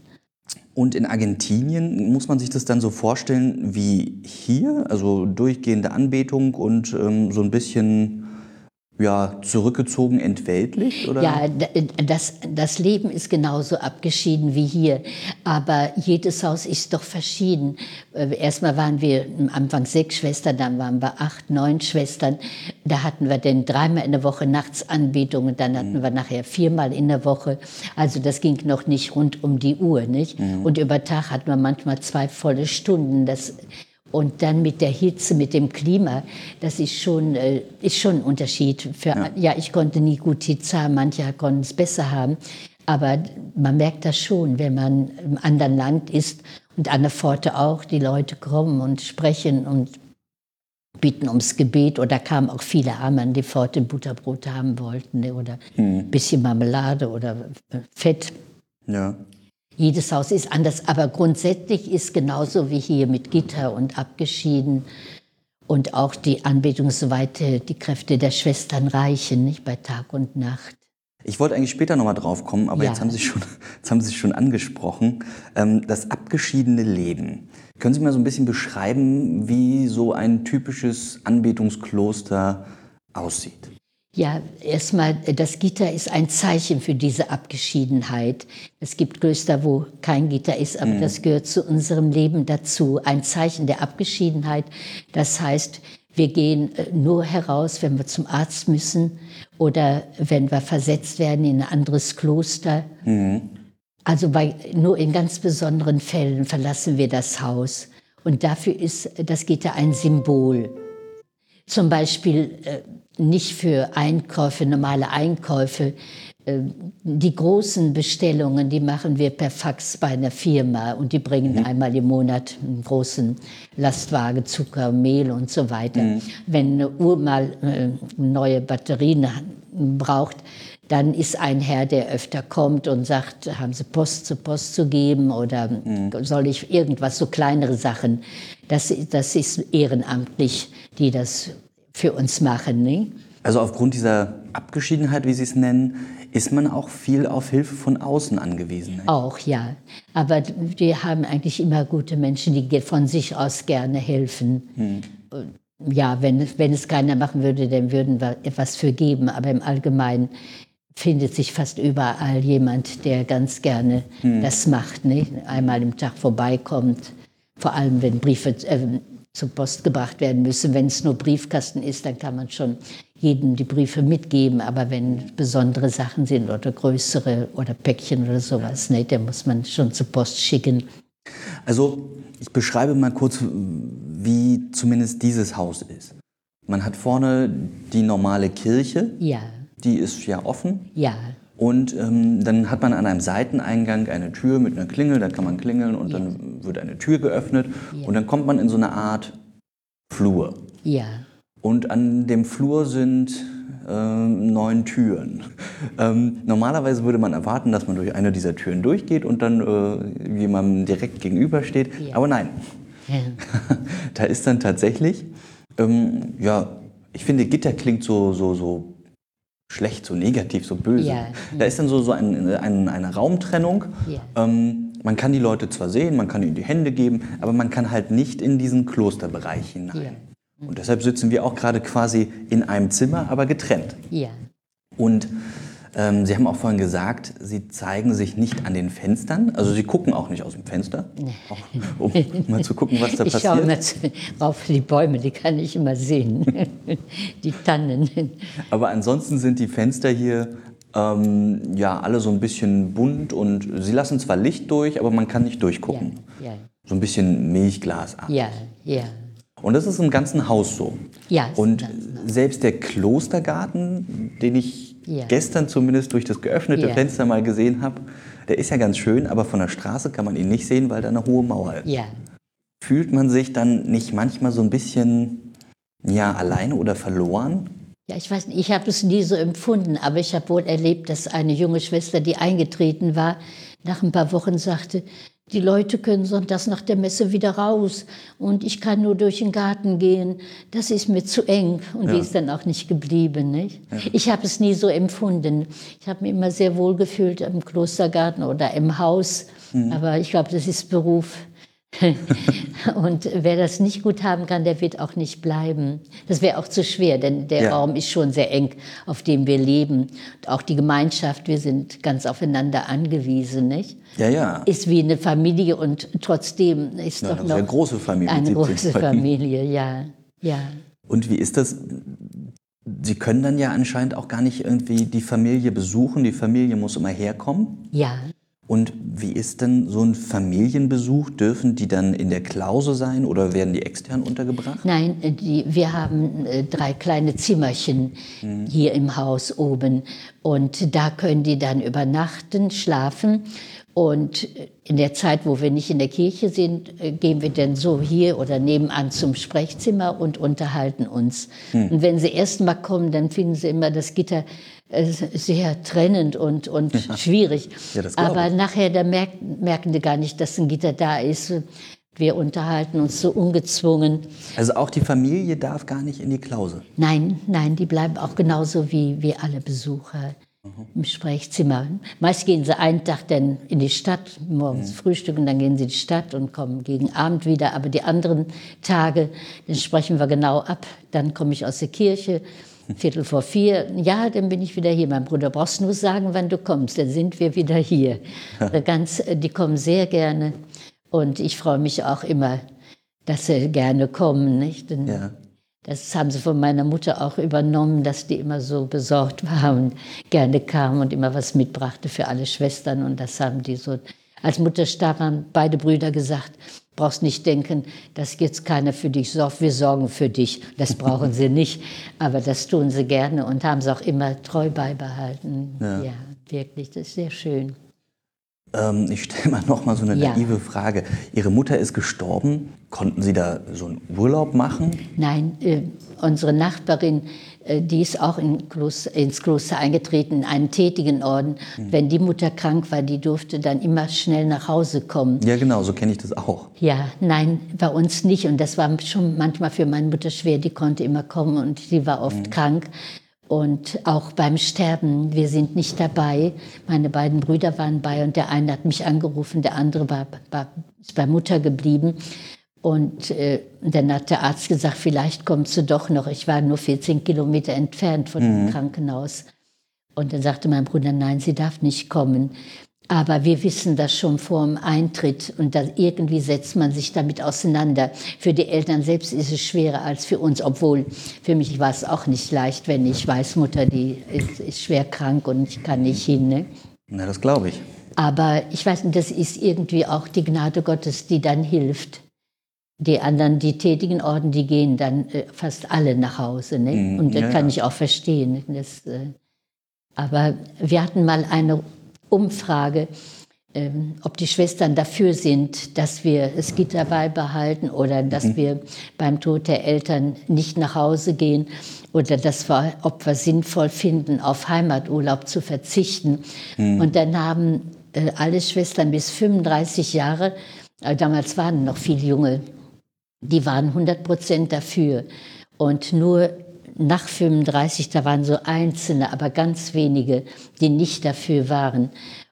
A: Und in Argentinien muss man sich das dann so vorstellen wie hier, also durchgehende Anbetung und ähm, so ein bisschen ja, zurückgezogen, entweltlich? Oder?
B: Ja, das, das Leben ist genauso abgeschieden wie hier. Aber jedes Haus ist doch verschieden. Äh, erstmal waren wir am Anfang sechs Schwestern, dann waren wir acht, neun Schwestern. Da hatten wir dann dreimal in der Woche Nachtsanbetungen, dann hatten mhm. wir nachher viermal in der Woche. Also das ging noch nicht rund um die Uhr, nicht? Mhm. Und über Tag hatten wir manchmal zwei volle Stunden. Das und dann mit der Hitze, mit dem Klima, das ist schon, äh, ist schon ein Unterschied. Für, ja. ja, ich konnte nie gut Hitze haben, manche konnten es besser haben. Aber man merkt das schon, wenn man im anderen Land ist und an der Pforte auch, die Leute kommen und sprechen und bitten ums Gebet oder kamen auch viele Arme an die Pforte, Butterbrot haben wollten oder ein hm. bisschen Marmelade oder Fett. Ja. Jedes Haus ist anders, aber grundsätzlich ist genauso wie hier mit Gitter und abgeschieden und auch die Anbetung, soweit die Kräfte der Schwestern reichen, nicht bei Tag und Nacht.
A: Ich wollte eigentlich später nochmal drauf kommen, aber ja. jetzt, haben Sie schon, jetzt haben Sie schon angesprochen. Ähm, das abgeschiedene Leben. Können Sie mal so ein bisschen beschreiben, wie so ein typisches Anbetungskloster aussieht?
B: Ja, erstmal, das Gitter ist ein Zeichen für diese Abgeschiedenheit. Es gibt Klöster, wo kein Gitter ist, aber mhm. das gehört zu unserem Leben dazu. Ein Zeichen der Abgeschiedenheit. Das heißt, wir gehen äh, nur heraus, wenn wir zum Arzt müssen oder wenn wir versetzt werden in ein anderes Kloster. Mhm. Also bei, nur in ganz besonderen Fällen verlassen wir das Haus. Und dafür ist das Gitter ein Symbol. Zum Beispiel äh, nicht für Einkäufe, normale Einkäufe. Äh, die großen Bestellungen, die machen wir per Fax bei einer Firma und die bringen mhm. einmal im Monat einen großen Lastwagen Zucker, Mehl und so weiter. Mhm. Wenn eine Uhr mal äh, neue Batterien braucht, dann ist ein Herr, der öfter kommt und sagt, haben Sie Post zu Post zu geben oder mhm. soll ich irgendwas, so kleinere Sachen. Das, das ist ehrenamtlich, die das für uns machen. Ne?
A: Also aufgrund dieser Abgeschiedenheit, wie Sie es nennen, ist man auch viel auf Hilfe von außen angewiesen.
B: Ne? Auch ja. Aber wir haben eigentlich immer gute Menschen, die von sich aus gerne helfen. Hm. Ja, wenn, wenn es keiner machen würde, dann würden wir etwas für geben. Aber im Allgemeinen findet sich fast überall jemand, der ganz gerne hm. das macht. Ne? Einmal im Tag vorbeikommt. Vor allem, wenn Briefe, äh, zur Post gebracht werden müssen. Wenn es nur Briefkasten ist, dann kann man schon jedem die Briefe mitgeben. Aber wenn besondere Sachen sind oder größere oder Päckchen oder sowas, ne, dann muss man schon zur Post schicken.
A: Also ich beschreibe mal kurz, wie zumindest dieses Haus ist. Man hat vorne die normale Kirche.
B: Ja.
A: Die ist ja offen.
B: Ja.
A: Und ähm, dann hat man an einem Seiteneingang eine Tür mit einer Klingel, da kann man klingeln und ja. dann wird eine Tür geöffnet ja. und dann kommt man in so eine Art Flur.
B: Ja.
A: Und an dem Flur sind äh, neun Türen. Ähm, normalerweise würde man erwarten, dass man durch eine dieser Türen durchgeht und dann äh, jemandem direkt gegenübersteht. Ja. Aber nein. Da ist dann tatsächlich, ähm, ja, ich finde, Gitter klingt so, so, so schlecht, so negativ, so böse.
B: Ja.
A: Da ist dann so, so ein, ein, eine Raumtrennung.
B: Ja.
A: Ähm, man kann die Leute zwar sehen, man kann ihnen die Hände geben, aber man kann halt nicht in diesen Klosterbereich hinein. Und deshalb sitzen wir auch gerade quasi in einem Zimmer, aber getrennt. Und ähm, Sie haben auch vorhin gesagt, Sie zeigen sich nicht an den Fenstern, also Sie gucken auch nicht aus dem Fenster, auch, um mal zu gucken, was da
B: Ich schaue immer
A: passiert.
B: zu- auf die Bäume, die kann ich immer sehen. Die Tannen.
A: Aber ansonsten sind die Fenster hier ähm, ja alle so ein bisschen bunt und Sie lassen zwar Licht durch, aber man kann nicht
B: Ja,
A: durchgucken.
B: ja,
A: So ein bisschen Milchglasartig.
B: ja, ja.
A: Und das ist im ganzen Haus so.
B: Ja,
A: Und selbst der Klostergarten, den ich
B: Ja.
A: gestern zumindest durch das geöffnete
B: Ja.
A: Fenster mal gesehen habe, der ist ja ganz schön, aber von der Straße kann man ihn nicht sehen, weil da eine hohe Mauer ist.
B: Ja,
A: Fühlt man sich dann nicht manchmal so ein bisschen ja, alleine oder verloren?
B: Ja, ich weiß nicht, ich habe es nie so empfunden, aber ich habe wohl erlebt, dass eine junge Schwester, die eingetreten war, nach ein paar Wochen sagte, die Leute können sonntags nach der Messe wieder raus und ich kann nur durch den Garten gehen. Das ist mir zu eng und die
A: Ja.
B: ist dann auch nicht geblieben. Nicht? Ich habe es nie so empfunden. Ich habe mich immer sehr wohl gefühlt im Klostergarten oder im Haus, aber ich glaube, das ist Beruf. Und wer das nicht gut haben kann, der wird auch nicht bleiben. Das wäre auch zu schwer, denn der
A: Ja.
B: Raum ist schon sehr eng, auf dem wir leben. Auch die Gemeinschaft, wir sind ganz aufeinander angewiesen, nicht?
A: Ja, ja.
B: Ist wie eine Familie und trotzdem ist
A: Ja,
B: doch
A: eine
B: noch
A: sehr große Familie.
B: eine
A: 17
B: große. Familie, ja, ja.
A: Und wie ist das? Sie können dann ja anscheinend auch gar nicht irgendwie die Familie besuchen. Die Familie muss immer herkommen.
B: Ja,
A: Und wie ist denn so ein Familienbesuch? Dürfen die dann in der Klause sein oder werden die extern untergebracht?
B: Nein, äh, die, wir haben äh, drei kleine Zimmerchen hier im Haus oben und da können die dann übernachten, schlafen und äh, in der Zeit, wo wir nicht in der Kirche sind, gehen wir dann so hier oder nebenan zum Sprechzimmer und unterhalten uns. Und wenn sie erst mal kommen, dann finden sie immer das Gitter sehr trennend und, und schwierig.
A: Ja,
B: Aber nachher, da merken, merken die gar nicht, dass ein Gitter da ist. Wir unterhalten uns so ungezwungen.
A: Also auch die Familie darf gar nicht in die Klause.
B: Nein, nein, die bleiben auch genauso wie, wie alle Besucher im Sprechzimmer. Meist gehen sie einen Tag dann in die Stadt, morgens frühstücken, dann gehen sie in die Stadt und kommen gegen Abend wieder. Aber die anderen Tage, dann sprechen wir genau ab. Dann komme ich aus der Kirche, Viertel vor vier. Ja, dann bin ich wieder hier. Mein Bruder, brauchst nur sagen, wann du kommst, dann sind wir wieder hier. Ganz, die kommen sehr gerne. Und ich freue mich auch immer, dass sie gerne kommen. Nicht? Denn
A: Ja.
B: das haben sie von meiner Mutter auch übernommen, dass die immer so besorgt war und gerne kam und immer was mitbrachte für alle Schwestern. Und das haben die so. Als Mutter starb, haben beide Brüder gesagt, brauchst nicht denken, dass jetzt keiner für dich sorgt, wir sorgen für dich. Das brauchen sie nicht, aber das tun sie gerne und haben es auch immer treu beibehalten.
A: Ja.
B: Ja, wirklich, das ist sehr schön.
A: Ähm, ich stelle mal noch mal so eine
B: Ja.
A: naive Frage. Ihre Mutter ist gestorben. Konnten Sie da so einen Urlaub machen?
B: Nein, äh, unsere Nachbarin, die ist auch in Kloster, ins Kloster eingetreten, in einen tätigen Orden. Wenn die Mutter krank war, die durfte dann immer schnell nach Hause kommen.
A: Ja, genau, so kenne ich das auch.
B: Ja, nein, bei uns nicht. Und das war schon manchmal für meine Mutter schwer. Die konnte immer kommen und sie war oft krank. Und auch beim Sterben, wir sind nicht dabei. Meine beiden Brüder waren bei und der eine hat mich angerufen, der andere war, war ist bei Mutter geblieben. Und äh, dann hat der Arzt gesagt, vielleicht kommst du doch noch. Ich war nur 14 Kilometer entfernt von dem Krankenhaus. Und dann sagte mein Bruder, nein, sie darf nicht kommen. Aber wir wissen das schon vor dem Eintritt und irgendwie setzt man sich damit auseinander. Für die Eltern selbst ist es schwerer als für uns, obwohl für mich war es auch nicht leicht, wenn ich weiß, Mutter, die ist, ist schwer krank und ich kann nicht hin. Ne?
A: Na, das glaube ich.
B: Aber ich weiß nicht, das ist irgendwie auch die Gnade Gottes, die dann hilft. Die anderen, die tätigen Orden, die gehen dann äh, fast alle nach Hause. Ne?
A: Mm,
B: Und das
A: ja,
B: kann
A: ja.
B: ich auch verstehen. Das, äh, aber wir hatten mal eine Umfrage, ähm, ob die Schwestern dafür sind, dass wir das Gitter beibehalten oder dass wir beim Tod der Eltern nicht nach Hause gehen oder dass wir, ob wir sinnvoll finden, auf Heimaturlaub zu verzichten. Und dann haben äh, alle Schwestern bis 35 Jahre, äh, damals waren noch viele junge, die waren 100 Prozent dafür. Und nur nach 35, da waren so Einzelne, aber ganz wenige, die nicht dafür waren.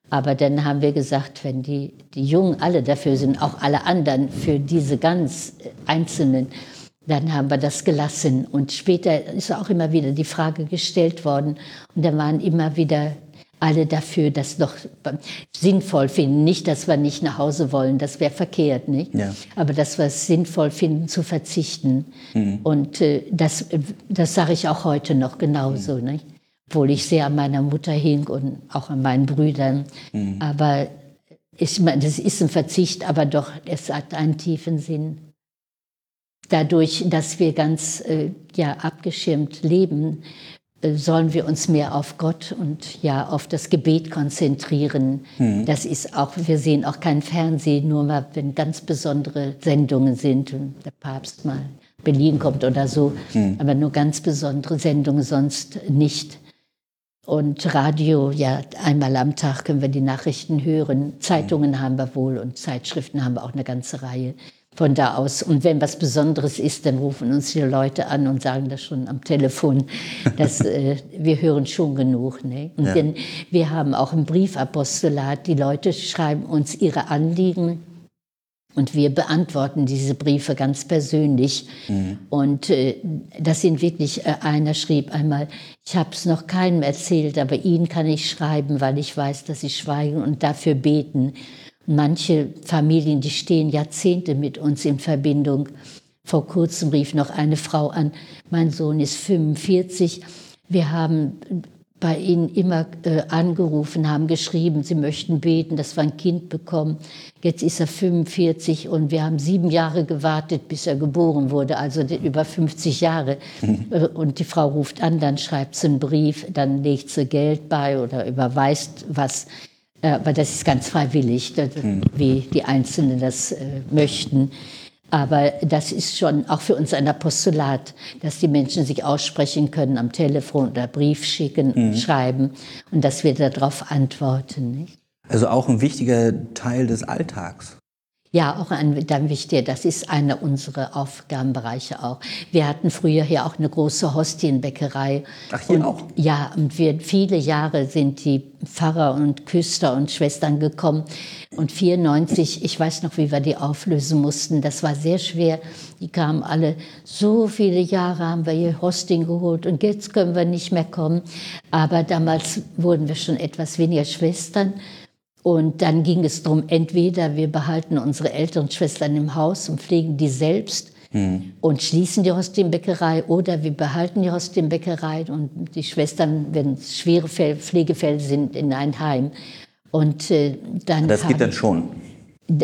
B: Aber dann haben wir gesagt, wenn die, die Jungen alle dafür sind, auch alle anderen für diese ganz Einzelnen, dann haben wir das gelassen. Und später ist auch immer wieder die Frage gestellt worden. Und da waren immer wieder alle dafür, das doch sinnvoll finden. Nicht, dass wir nicht nach Hause wollen, das wäre verkehrt, nicht? Ja. Aber dass wir es sinnvoll finden, zu verzichten. Mhm. Und äh, das, das sage ich auch heute noch genauso, mhm. nicht? Obwohl ich sehr an meiner Mutter hing und auch an meinen Brüdern. Mhm. Aber ich meine, das ist ein Verzicht, aber doch, es hat einen tiefen Sinn. Dadurch, dass wir ganz äh, ja, abgeschirmt leben, sollen wir uns mehr auf Gott und ja auf das Gebet konzentrieren. Mhm. Das ist auch, wir sehen auch kein Fernsehen, nur mal, wenn ganz besondere Sendungen sind und der Papst mal Berlin kommt oder so, mhm. aber nur ganz besondere Sendungen, sonst nicht. Und Radio, ja, einmal am Tag können wir die Nachrichten hören. Zeitungen mhm. haben wir wohl und Zeitschriften haben wir auch eine ganze Reihe von da aus. Und wenn was Besonderes ist, dann rufen uns die Leute an und sagen das schon am Telefon, dass äh, wir hören schon genug. Ne? Und ja. denn wir haben auch im Briefapostolat, die Leute schreiben uns ihre Anliegen und wir beantworten diese Briefe ganz persönlich. Mhm. Und äh, das sind wirklich, äh, einer schrieb einmal, ich habe es noch keinem erzählt, aber Ihnen kann ich schreiben, weil ich weiß, dass Sie schweigen und dafür beten. Manche Familien, die stehen Jahrzehnte mit uns in Verbindung. Vor kurzem rief noch eine Frau an, mein Sohn ist 45. Wir haben bei ihnen immer äh, angerufen, haben geschrieben, sie möchten beten, dass wir ein Kind bekommen. Jetzt ist er 45 und wir haben sieben Jahre gewartet, bis er geboren wurde, also über 50 Jahre. Mhm. Und die Frau ruft an, dann schreibt sie einen Brief, dann legt sie Geld bei oder überweist was. Äh, aber das ist ganz freiwillig, hm. wie die Einzelnen das äh, möchten. Aber das ist schon auch für uns ein Apostolat, dass die Menschen sich aussprechen können am Telefon oder Brief schicken, mhm. schreiben und dass wir darauf antworten. Nicht?
A: Also auch ein wichtiger Teil des Alltags.
B: Ja, auch ein, dann wichtig, das ist einer unserer Aufgabenbereiche auch. Wir hatten früher hier auch eine große Hostienbäckerei.
A: Ach, hier
B: und,
A: auch?
B: Ja, und wir, viele Jahre sind die Pfarrer und Küster und Schwestern gekommen. Und 94, ich weiß noch, wie wir die auflösen mussten. Das war sehr schwer. Die kamen alle, so viele Jahre haben wir hier Hosting geholt und jetzt können wir nicht mehr kommen. Aber damals wurden wir schon etwas weniger Schwestern. Und dann ging es darum, entweder wir behalten unsere älteren Schwestern im Haus und pflegen die selbst mhm. und schließen die Hostienbäckerei oder wir behalten die Hostienbäckerei und die Schwestern, wenn es schwere Pflegefälle sind, in ein Heim. Und äh, dann
A: das geht dann schon.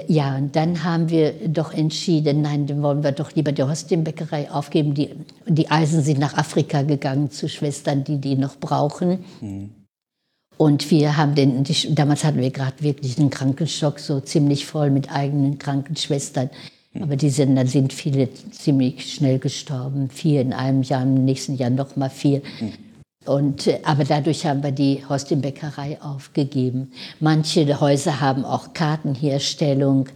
B: Ja, und dann haben wir doch entschieden, nein, dann wollen wir doch lieber die Hostienbäckerei aufgeben. Die, die Eisen sind nach Afrika gegangen zu Schwestern, die die noch brauchen. Mhm. Und wir haben den, damals hatten wir gerade wirklich einen Krankenstock, so ziemlich voll mit eigenen Krankenschwestern. Aber die sind, dann sind viele ziemlich schnell gestorben. Vier in einem Jahr, im nächsten Jahr noch mal vier. Und, äh, aber dadurch haben wir die Hostienbäckerei aufgegeben. Manche Häuser haben auch Kartenherstellung.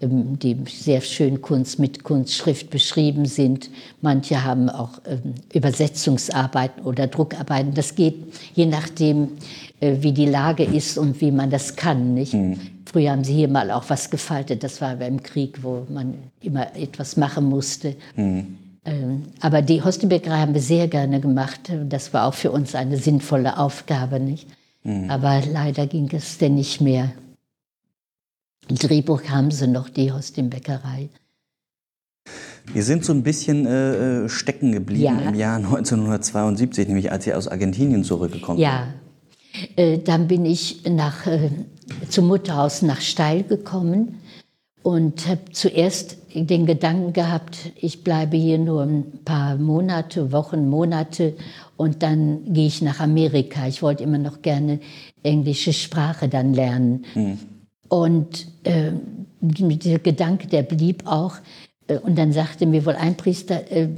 B: Ähm, die sehr schön Kunst mit Kunstschrift beschrieben sind. Manche haben auch ähm, Übersetzungsarbeiten oder Druckarbeiten. Das geht je nachdem, wie die Lage ist und wie man das kann. Nicht? Mhm. Früher haben sie hier mal auch was gefaltet. Das war beim Krieg, wo man immer etwas machen musste. Mhm. Aber die Hostebäckerei haben wir sehr gerne gemacht. Das war auch für uns eine sinnvolle Aufgabe. Nicht? Mhm. Aber leider ging es denn nicht mehr. Im Drehbuch haben sie noch die aus dem Bäckerei.
A: Wir sind so ein bisschen äh, äh stecken geblieben ja. im Jahr 1972, nämlich als Sie aus Argentinien zurückgekommen
B: sind. Ja, äh, dann bin ich nach, äh, zum Mutterhaus nach Steil gekommen und habe zuerst den Gedanken gehabt, ich bleibe hier nur ein paar Monate, Wochen, Monate und dann gehe ich nach Amerika. Ich wollte immer noch gerne englische Sprache dann lernen. Mhm. Und äh, dieser Gedanke, der blieb auch. Äh, und dann sagte mir wohl ein Priester, äh,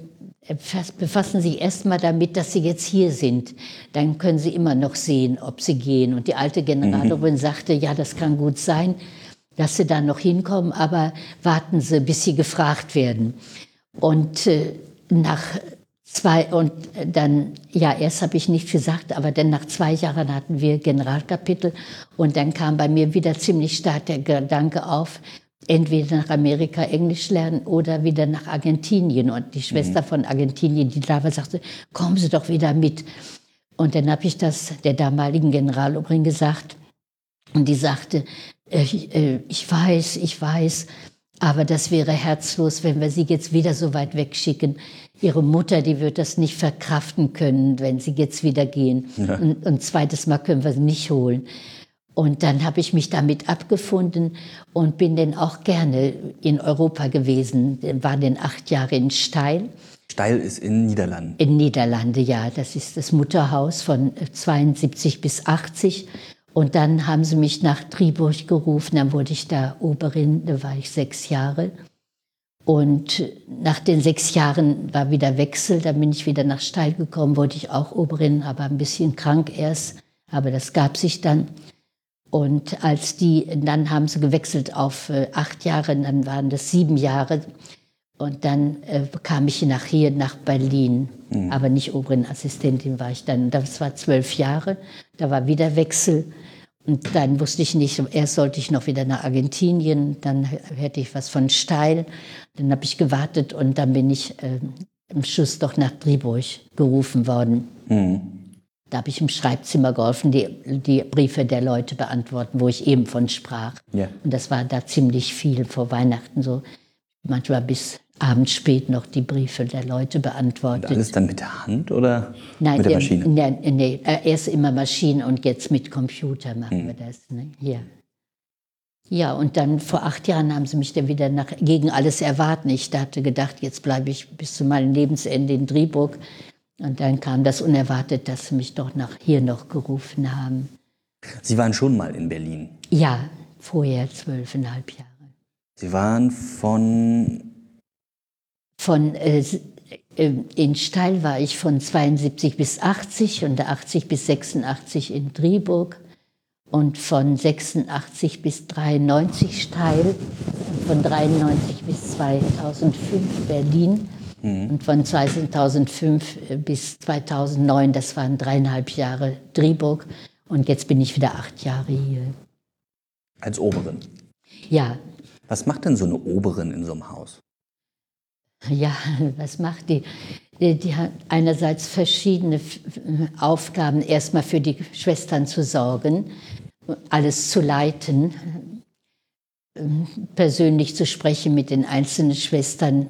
B: befassen Sie erst mal damit, dass Sie jetzt hier sind. Dann können Sie immer noch sehen, ob Sie gehen. Und die alte Generalin mhm. sagte, ja, das kann gut sein, dass Sie da noch hinkommen, aber warten Sie, bis Sie gefragt werden. Und äh, nach Zwei, und dann, ja, erst habe ich nichts gesagt, aber dann nach zwei Jahren hatten wir Generalkapitel und dann kam bei mir wieder ziemlich stark der Gedanke auf, entweder nach Amerika Englisch lernen oder wieder nach Argentinien. Und die Schwester mhm. von Argentinien, die da war, sagte, kommen Sie doch wieder mit. Und dann habe ich das der damaligen Generaloberin gesagt. Und die sagte, äh, äh, ich weiß, ich weiß, aber das wäre herzlos, wenn wir sie jetzt wieder so weit wegschicken. Ihre Mutter, die wird das nicht verkraften können, wenn sie jetzt wieder gehen. Ja. Und, und zweites Mal können wir sie nicht holen. Und dann habe ich mich damit abgefunden und bin dann auch gerne in Europa gewesen. War dann acht Jahre in Steil.
A: Steil ist in Niederlanden.
B: In Niederlande, ja. Das ist das Mutterhaus von 72 bis 80. Und dann haben sie mich nach Triburg gerufen, dann wurde ich da Oberin, da war ich sechs Jahre. Und nach den sechs Jahren war wieder Wechsel, dann bin ich wieder nach Steil gekommen, wurde ich auch Oberin, aber ein bisschen krank erst, aber das gab sich dann. Und als die, dann haben sie gewechselt auf äh, acht Jahre, dann waren das sieben Jahre. Und dann äh, kam ich nach hier, nach Berlin. Mhm. Aber nicht Oberin-Assistentin war ich dann. Das war zwölf Jahre. Da war wieder Wechsel. Und dann wusste ich nicht, erst sollte ich noch wieder nach Argentinien, dann hätte ich was von Steil. Dann habe ich gewartet und dann bin ich äh, im Schuss doch nach Driburg gerufen worden. Mhm. Da habe ich im Schreibzimmer geholfen, die, die Briefe der Leute beantworten, wo ich eben von sprach. Ja. Und das war da ziemlich viel vor Weihnachten so. Manchmal bis abends spät noch die Briefe der Leute beantwortet. Und
A: alles dann mit der Hand oder
B: Nein,
A: mit der Maschine?
B: Nein, nee, äh, erst immer Maschine und jetzt mit Computer machen hm. wir das. Ne? Ja. ja, und dann vor acht Jahren haben sie mich dann wieder nach, gegen alles erwarten. Ich hatte gedacht, jetzt bleibe ich bis zu meinem Lebensende in Driburg. Und dann kam das unerwartet, dass sie mich doch nach hier noch gerufen haben.
A: Sie waren schon mal in Berlin?
B: Ja, vorher zwölfeinhalb Jahre.
A: Sie waren von
B: von äh, äh, in Steil war ich von 72 bis 80 und 80 bis 86 in Driburg und von 86 bis 93 Steil und von 93 bis 2005 Berlin mhm. und von 2005 bis 2009, das waren dreieinhalb Jahre Driburg und jetzt bin ich wieder acht Jahre hier.
A: Als Oberin?
B: Ja.
A: Was macht denn so eine Oberin in so einem Haus?
B: Ja, was macht die? Die hat einerseits verschiedene Aufgaben, erstmal für die Schwestern zu sorgen, alles zu leiten, persönlich zu sprechen mit den einzelnen Schwestern,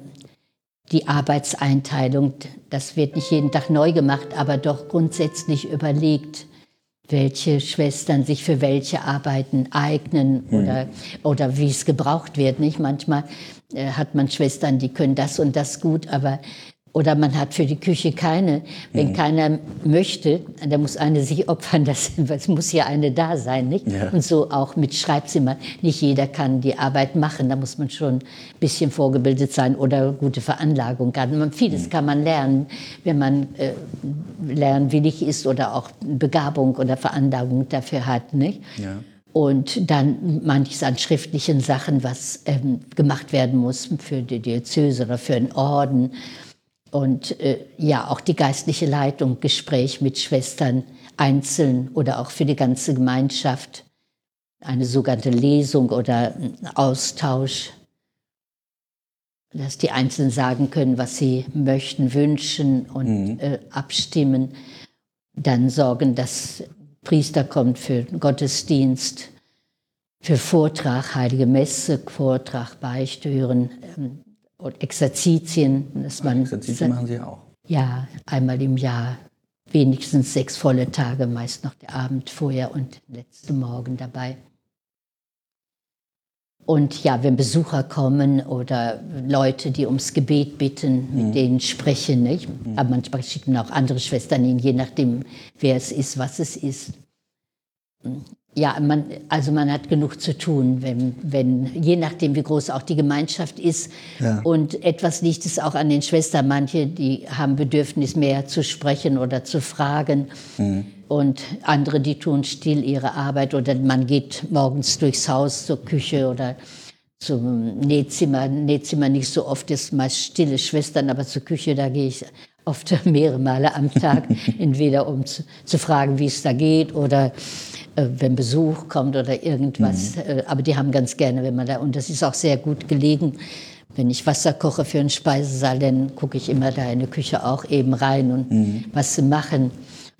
B: die Arbeitseinteilung, das wird nicht jeden Tag neu gemacht, aber doch grundsätzlich überlegt, welche Schwestern sich für welche Arbeiten eignen hm. oder, oder wie es gebraucht wird. Nicht? Manchmal äh, hat man Schwestern, die können das und das gut, aber oder man hat für die Küche keine. Wenn mhm. keiner möchte, dann muss eine sich opfern. Das, es muss ja eine da sein, nicht? Ja. Und so auch mit Schreibzimmer. Nicht jeder kann die Arbeit machen. Da muss man schon ein bisschen vorgebildet sein oder gute Veranlagung haben. Vieles mhm. kann man lernen, wenn man äh, lernwillig ist oder auch Begabung oder Veranlagung dafür hat, nicht? Ja und dann manches an schriftlichen Sachen, was ähm, gemacht werden muss für die Diözese oder für einen Orden. Und äh, ja, auch die geistliche Leitung, Gespräch mit Schwestern einzeln oder auch für die ganze Gemeinschaft. Eine sogenannte Lesung oder Austausch, dass die Einzelnen sagen können, was sie möchten, wünschen und mhm. äh, abstimmen. Dann sorgen, dass Priester kommt für Gottesdienst, für Vortrag, Heilige Messe, Vortrag, Beichte hören ähm, und Exerzitien.
A: Dass man Exerzitien machen Sie auch?
B: Ja, einmal im Jahr. Wenigstens sechs volle Tage, meist noch der Abend vorher und letzte Morgen dabei. Und ja, wenn Besucher kommen oder Leute, die ums Gebet bitten, mit mhm. denen sprechen, nicht? Mhm. aber manchmal schicken auch andere Schwestern hin, je nachdem, wer es ist, was es ist. Ja, man, also man hat genug zu tun, wenn, wenn, je nachdem, wie groß auch die Gemeinschaft ist. Ja. Und etwas liegt es auch an den Schwestern. Manche, die haben Bedürfnis, mehr zu sprechen oder zu fragen. Mhm. Und andere, die tun still ihre Arbeit. Oder man geht morgens durchs Haus zur Küche oder zum Nähzimmer. Nähzimmer nicht so oft, ist meist stille Schwestern, aber zur Küche, da gehe ich oft mehrere Male am Tag, entweder um zu, zu fragen, wie es da geht oder wenn Besuch kommt oder irgendwas. Mhm. Äh, aber die haben ganz gerne, wenn man da, und das ist auch sehr gut gelegen. Wenn ich Wasser koche für einen Speisesaal, dann gucke ich immer da in die Küche auch eben rein und mhm. was sie machen.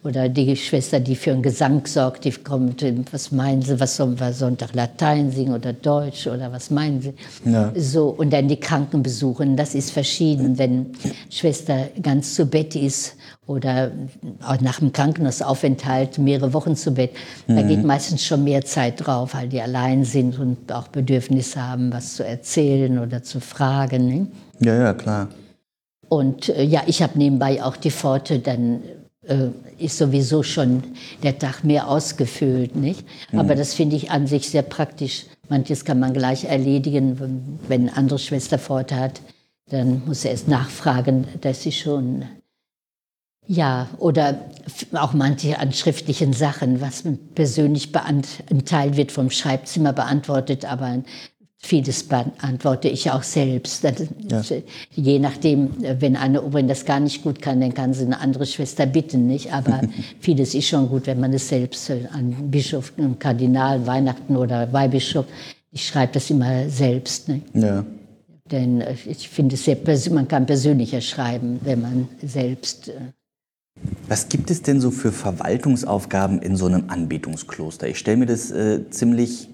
B: Oder die Schwester, die für einen Gesang sorgt, die kommt, was meinen Sie, was sollen wir Sonntag Latein singen oder Deutsch oder was meinen Sie? Ja. So, und dann die Kranken besuchen, das ist verschieden. Wenn Schwester ganz zu Bett ist oder auch nach dem Krankenhausaufenthalt mehrere Wochen zu Bett, mhm. da geht meistens schon mehr Zeit drauf, weil die allein sind und auch Bedürfnisse haben, was zu erzählen oder zu fragen. Ne?
A: Ja, ja, klar.
B: Und äh, ja, ich habe nebenbei auch die Pforte dann ist sowieso schon der Tag mehr ausgefüllt, nicht? Mhm. Aber das finde ich an sich sehr praktisch. Manches kann man gleich erledigen, wenn eine andere Schwester fort hat, dann muss er erst nachfragen, dass sie schon ja, oder auch manche an schriftlichen Sachen, was persönlich ein Teil wird vom Schreibzimmer beantwortet, aber Vieles beantworte ich auch selbst. Ja. Je nachdem, wenn eine Oberin das gar nicht gut kann, dann kann sie eine andere Schwester bitten, nicht? Aber vieles ist schon gut, wenn man es selbst äh, an Bischof, an Kardinal, Weihnachten oder Weihbischof. Ich schreibe das immer selbst. Nicht? Ja. Denn äh, ich finde es sehr, man kann persönlicher schreiben, wenn man selbst. Äh,
A: Was gibt es denn so für Verwaltungsaufgaben in so einem Anbetungskloster? Ich stelle mir das äh, ziemlich,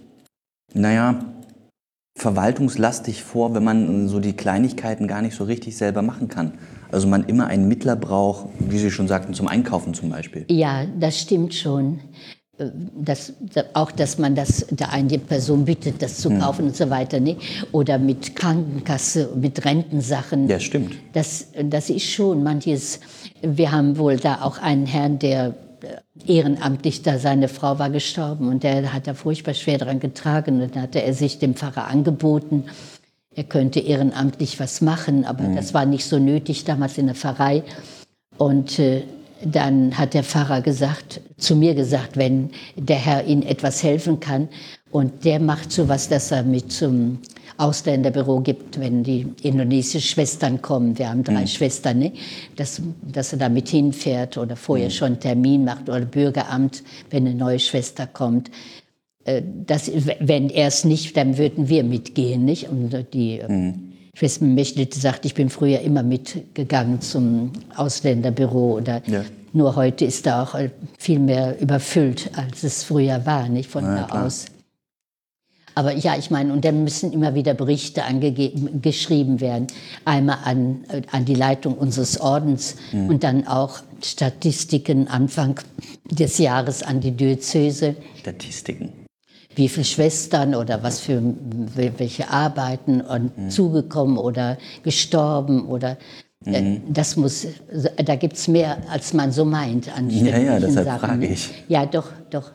A: naja, verwaltungslastig vor, wenn man so die Kleinigkeiten gar nicht so richtig selber machen kann. Also man immer einen Mittler braucht, wie Sie schon sagten, zum Einkaufen zum Beispiel.
B: Ja, das stimmt schon. Äh, das, auch, dass man das der eine Person bittet, das zu hm. kaufen hm. und so weiter. Ne? Oder mit Krankenkasse, mit Rentensachen.
A: Ja, stimmt.
B: Das, das ist schon manches. Wir haben wohl da auch einen Herrn, der ehrenamtlich da. Seine Frau war gestorben und der hat da furchtbar schwer daran getragen. Und dann hatte er sich dem Pfarrer angeboten, er könnte ehrenamtlich was machen, aber mhm. das war nicht so nötig damals in der Pfarrei. Und äh, dann hat der Pfarrer gesagt, zu mir gesagt, wenn der Herr Ihnen etwas helfen kann und der macht so was, dass er mit zum Ausländerbüro gibt, wenn die indonesischen Schwestern kommen. Wir haben drei mhm. Schwestern, ne? dass, dass er da mit hinfährt oder vorher mhm. schon einen Termin macht oder Bürgeramt, wenn eine neue Schwester kommt. Äh, das, wenn er es nicht, dann würden wir mitgehen. Nicht? Und die mhm. Schwester Mechlite sagt, ich bin früher immer mitgegangen zum Ausländerbüro. Oder ja. Nur heute ist da auch äh, viel mehr überfüllt, als es früher war, nicht von ja, da aus. Aber ja, ich meine, und dann müssen immer wieder Berichte angegeben, geschrieben werden. Einmal an, an die Leitung unseres Ordens mhm. und dann auch Statistiken Anfang des Jahres an die Diözese.
A: Statistiken.
B: Wie viele Schwestern oder was für welche Arbeiten und mhm. zugekommen oder gestorben oder äh, mhm. Das muss, da gibt es mehr, als man so meint
A: an Ja, ja, deshalb Sachen. frage ich.
B: Ja, doch, doch.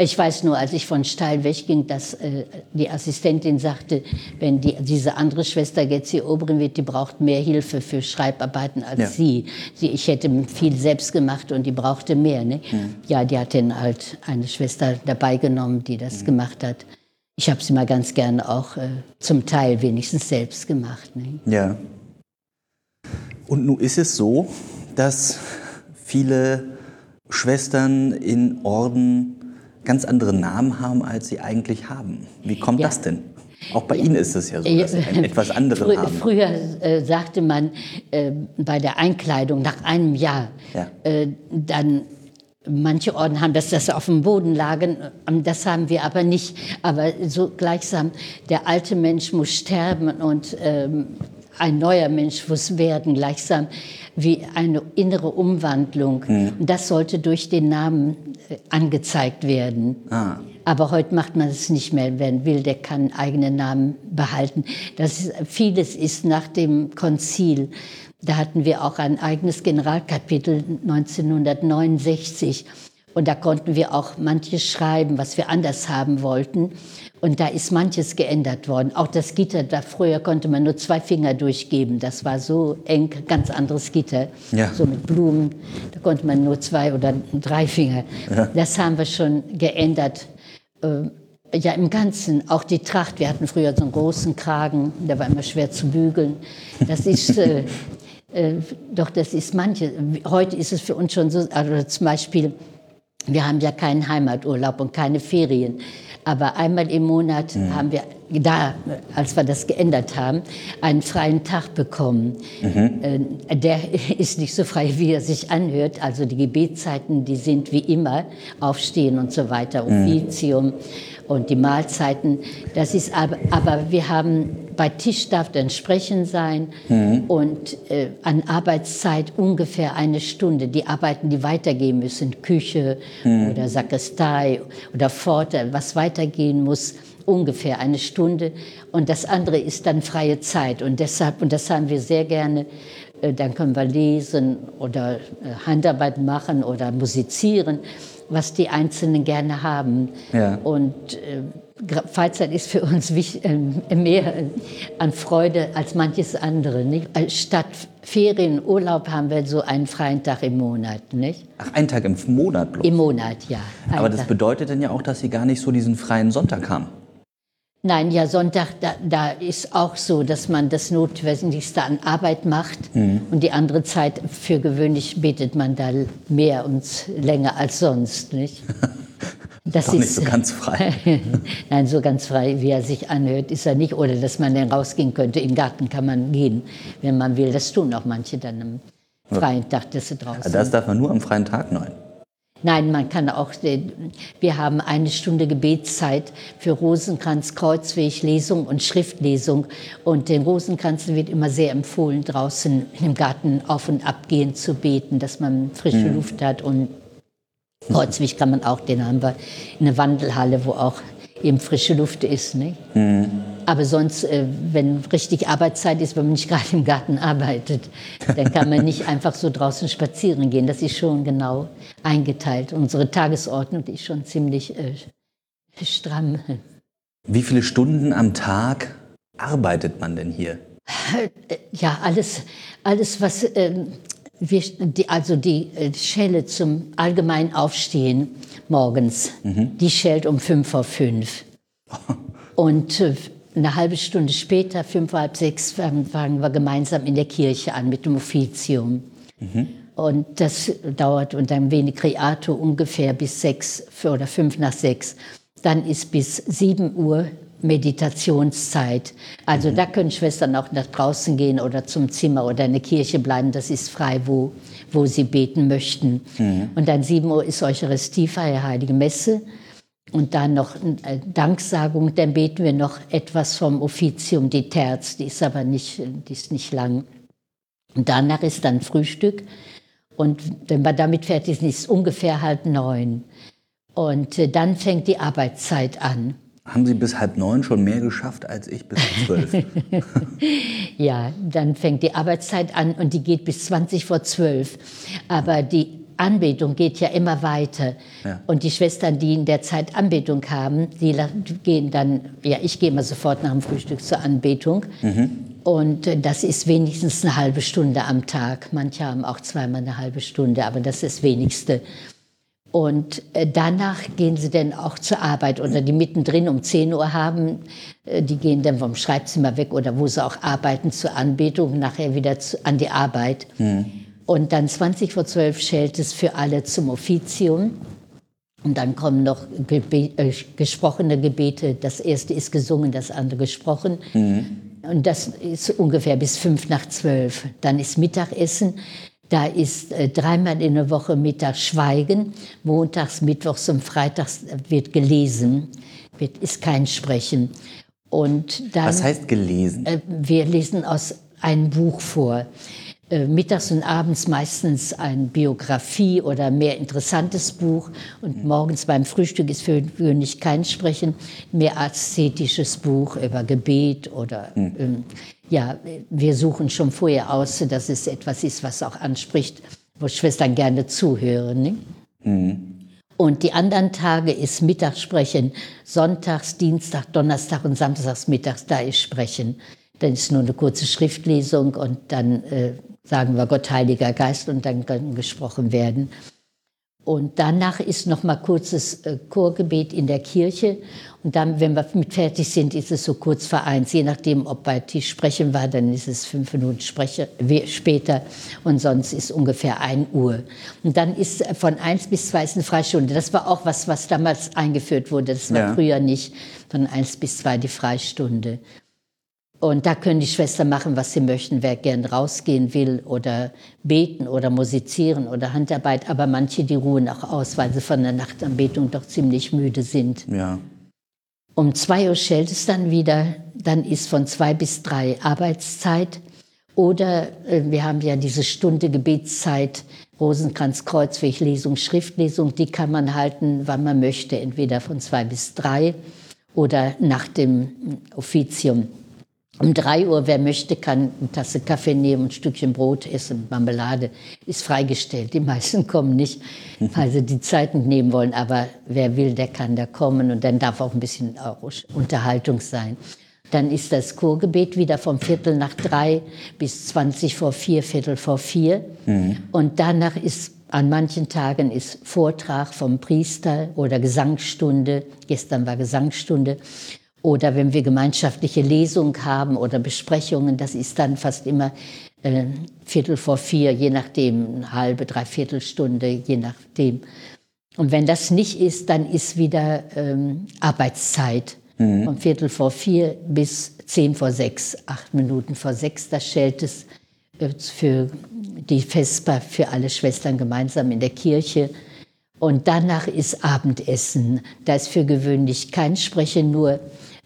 B: Ich weiß nur, als ich von Steil wegging, dass äh, die Assistentin sagte, wenn die, diese andere Schwester jetzt hier Oberin wird, die braucht mehr Hilfe für Schreibarbeiten als ja. sie. sie. Ich hätte viel selbst gemacht und die brauchte mehr. Ne? Mhm. Ja, die hat dann halt eine Schwester dabei genommen, die das mhm. gemacht hat. Ich habe sie mal ganz gerne auch äh, zum Teil wenigstens selbst gemacht. Ne?
A: Ja. Und nun ist es so, dass viele Schwestern in Orden ganz andere Namen haben, als sie eigentlich haben. Wie kommt ja. das denn? Auch bei ja. Ihnen ist es ja so, dass Sie einen etwas anderen haben.
B: Früher äh, sagte man äh, bei der Einkleidung nach einem Jahr, ja. äh, dann Manche Orden haben das, dass sie auf dem Boden lagen, ähm, das haben wir aber nicht. Aber so gleichsam, der alte Mensch muss sterben und ähm, ein neuer Mensch muss werden, gleichsam wie eine innere Umwandlung. Mhm. Das sollte durch den Namen äh, angezeigt werden. Ah. Aber heute macht man es nicht mehr. Wer will, der kann eigenen Namen behalten. Das ist, vieles ist nach dem Konzil. Da hatten wir auch ein eigenes Generalkapitel 1969. Und da konnten wir auch manches schreiben, was wir anders haben wollten. Und da ist manches geändert worden. Auch das Gitter, da früher konnte man nur zwei Finger durchgeben. Das war so eng, ganz anderes Gitter. Ja. So mit Blumen, da konnte man nur zwei oder drei Finger. Ja. Das haben wir schon geändert. Äh, ja, im Ganzen, auch die Tracht. Wir hatten früher so einen großen Kragen, der war immer schwer zu bügeln. Das ist, äh, Äh, doch, das ist manche. Heute ist es für uns schon so, also zum Beispiel, wir haben ja keinen Heimaturlaub und keine Ferien. Aber einmal im Monat mhm. haben wir da, als wir das geändert haben, einen freien Tag bekommen. Mhm. Der ist nicht so frei, wie er sich anhört. Also die Gebetszeiten, die sind wie immer, Aufstehen und so weiter, mhm. Offizium. Mhm und die Mahlzeiten. Das ist aber, aber wir haben bei Tisch darf dann Sprechen sein mhm. und äh, an Arbeitszeit ungefähr eine Stunde. Die Arbeiten, die weitergehen müssen, Küche mhm. oder Sakristei oder Pforte, was weitergehen muss, ungefähr eine Stunde. Und das andere ist dann freie Zeit. Und deshalb, und das haben wir sehr gerne, äh, dann können wir lesen oder äh, Handarbeit machen oder musizieren was die Einzelnen gerne haben. Ja. Und äh, Freizeit ist für uns mehr an Freude als manches andere. Nicht? Statt Ferien, Urlaub haben wir so einen freien Tag im Monat. Nicht?
A: Ach, einen Tag im Monat bloß?
B: Im Monat, ja.
A: Aber das Tag. bedeutet dann ja auch, dass Sie gar nicht so diesen freien Sonntag haben.
B: Nein, ja, Sonntag, da, da ist auch so, dass man das Notwendigste an Arbeit macht mhm. und die andere Zeit für gewöhnlich betet man da mehr und länger als sonst, nicht?
A: Das Doch ist nicht so ganz frei.
B: Nein, so ganz frei, wie er sich anhört, ist er nicht. Oder dass man dann rausgehen könnte. Im Garten kann man gehen, wenn man will. Das tun auch manche dann am freien Tag, dass sie draußen.
A: Das darf man nur am freien Tag, nein.
B: Nein, man kann auch, wir haben eine Stunde Gebetszeit für Rosenkranz, Kreuzweg, Lesung und Schriftlesung. Und den Rosenkranzen wird immer sehr empfohlen, draußen im Garten auf und ab gehen zu beten, dass man frische mhm. Luft hat. Und Kreuzweg kann man auch, den haben wir in der Wandelhalle, wo auch eben frische Luft ist. Ne? Mhm. Aber sonst, äh, wenn richtig Arbeitszeit ist, wenn man nicht gerade im Garten arbeitet, dann kann man nicht einfach so draußen spazieren gehen. Das ist schon genau eingeteilt. Unsere Tagesordnung ist schon ziemlich äh, stramm.
A: Wie viele Stunden am Tag arbeitet man denn hier?
B: Ja, alles, alles was äh, wir, die, also die äh, Schelle zum allgemeinen Aufstehen morgens, mhm. die schellt um fünf vor fünf. Und äh, eine halbe Stunde später, fünf, halb sechs, fangen wir gemeinsam in der Kirche an mit dem Offizium. Mhm. Und das dauert und dann wenig Creato ungefähr bis sechs oder fünf nach sechs. Dann ist bis sieben Uhr Meditationszeit. Also mhm. da können Schwestern auch nach draußen gehen oder zum Zimmer oder in der Kirche bleiben. Das ist frei, wo, wo sie beten möchten. Mhm. Und dann sieben Uhr ist Eucharistiefeier, Heilige Messe. Und dann noch äh, Danksagung, dann beten wir noch etwas vom Offizium, die Terz, die ist aber nicht, die ist nicht lang. Und danach ist dann Frühstück. Und wenn wir damit fertig sind, ist es ungefähr halb neun. Und äh, dann fängt die Arbeitszeit an.
A: Haben Sie bis halb neun schon mehr geschafft als ich bis zwölf?
B: ja, dann fängt die Arbeitszeit an und die geht bis 20 vor zwölf. Aber die Anbetung geht ja immer weiter. Ja. Und die Schwestern, die in der Zeit Anbetung haben, die gehen dann, ja, ich gehe immer sofort nach dem Frühstück zur Anbetung. Mhm. Und äh, das ist wenigstens eine halbe Stunde am Tag. Manche haben auch zweimal eine halbe Stunde, aber das ist das Wenigste. Und äh, danach gehen sie dann auch zur Arbeit oder die mittendrin um 10 Uhr haben, äh, die gehen dann vom Schreibzimmer weg oder wo sie auch arbeiten zur Anbetung, nachher wieder an die Arbeit. Mhm. Und dann 20 vor 12 schellt es für alle zum Offizium. Und dann kommen noch Gebe äh, gesprochene Gebete. Das erste ist gesungen, das andere gesprochen. Mhm. Und das ist ungefähr bis fünf nach zwölf. Dann ist Mittagessen. Da ist äh, dreimal in der Woche Mittag Schweigen. Montags, Mittwochs und Freitags wird gelesen. Wird, ist kein Sprechen. Und dann,
A: Was heißt gelesen?
B: Äh, wir lesen aus einem Buch vor. Äh, mittags und abends meistens eine Biografie oder mehr interessantes Buch. Und morgens beim Frühstück ist für gewöhnlich kein Sprechen, mehr aszetisches Buch über Gebet oder mhm. ähm, ja, wir suchen schon vorher aus, dass es etwas ist, was auch anspricht, wo Schwestern gerne zuhören. Ne? Mhm. Und die anderen Tage ist Mittagssprechen, Sonntags, Dienstag, Donnerstag und Samstags mittags, da ist Sprechen. Dann ist nur eine kurze Schriftlesung und dann äh, sagen wir Gott, Heiliger Geist und dann kann gesprochen werden. Und danach ist noch mal kurzes äh, Chorgebet in der Kirche. Und dann, wenn wir mit fertig sind, ist es so kurz vor eins. Je nachdem, ob bei Tisch sprechen war, dann ist es fünf Minuten spreche, später. Und sonst ist ungefähr ein Uhr. Und dann ist von eins bis zwei ist eine Freistunde. Das war auch was, was damals eingeführt wurde. Das war ja. früher nicht. Von eins bis zwei die Freistunde. Und da können die Schwestern machen, was sie möchten, wer gern rausgehen will oder beten oder musizieren oder Handarbeit. Aber manche, die ruhen auch aus, weil sie von der Nachtanbetung doch ziemlich müde sind.
A: Ja.
B: Um zwei Uhr schellt es dann wieder. Dann ist von zwei bis drei Arbeitszeit. Oder äh, wir haben ja diese Stunde Gebetszeit, Rosenkranz, Kreuzweg, Lesung, Schriftlesung. Die kann man halten, wann man möchte, entweder von zwei bis drei oder nach dem Offizium. Um drei Uhr, wer möchte, kann eine Tasse Kaffee nehmen, ein Stückchen Brot essen, Marmelade, ist freigestellt. Die meisten kommen nicht, weil sie die Zeit nicht nehmen wollen. Aber wer will, der kann da kommen. Und dann darf auch ein bisschen auch Unterhaltung sein. Dann ist das Chorgebet wieder vom Viertel nach drei bis zwanzig vor vier, Viertel vor vier. Mhm. Und danach ist an manchen Tagen ist Vortrag vom Priester oder Gesangsstunde. Gestern war Gesangsstunde. Oder wenn wir gemeinschaftliche Lesungen haben oder Besprechungen, das ist dann fast immer äh, Viertel vor vier, je nachdem, eine halbe, dreiviertel Stunde, je nachdem. Und wenn das nicht ist, dann ist wieder ähm, Arbeitszeit. Mhm. Von Viertel vor vier bis zehn vor sechs, acht Minuten vor sechs, da schält es äh, für die Vesper für alle Schwestern gemeinsam in der Kirche. Und danach ist Abendessen. Da ist für gewöhnlich kein Sprechen, nur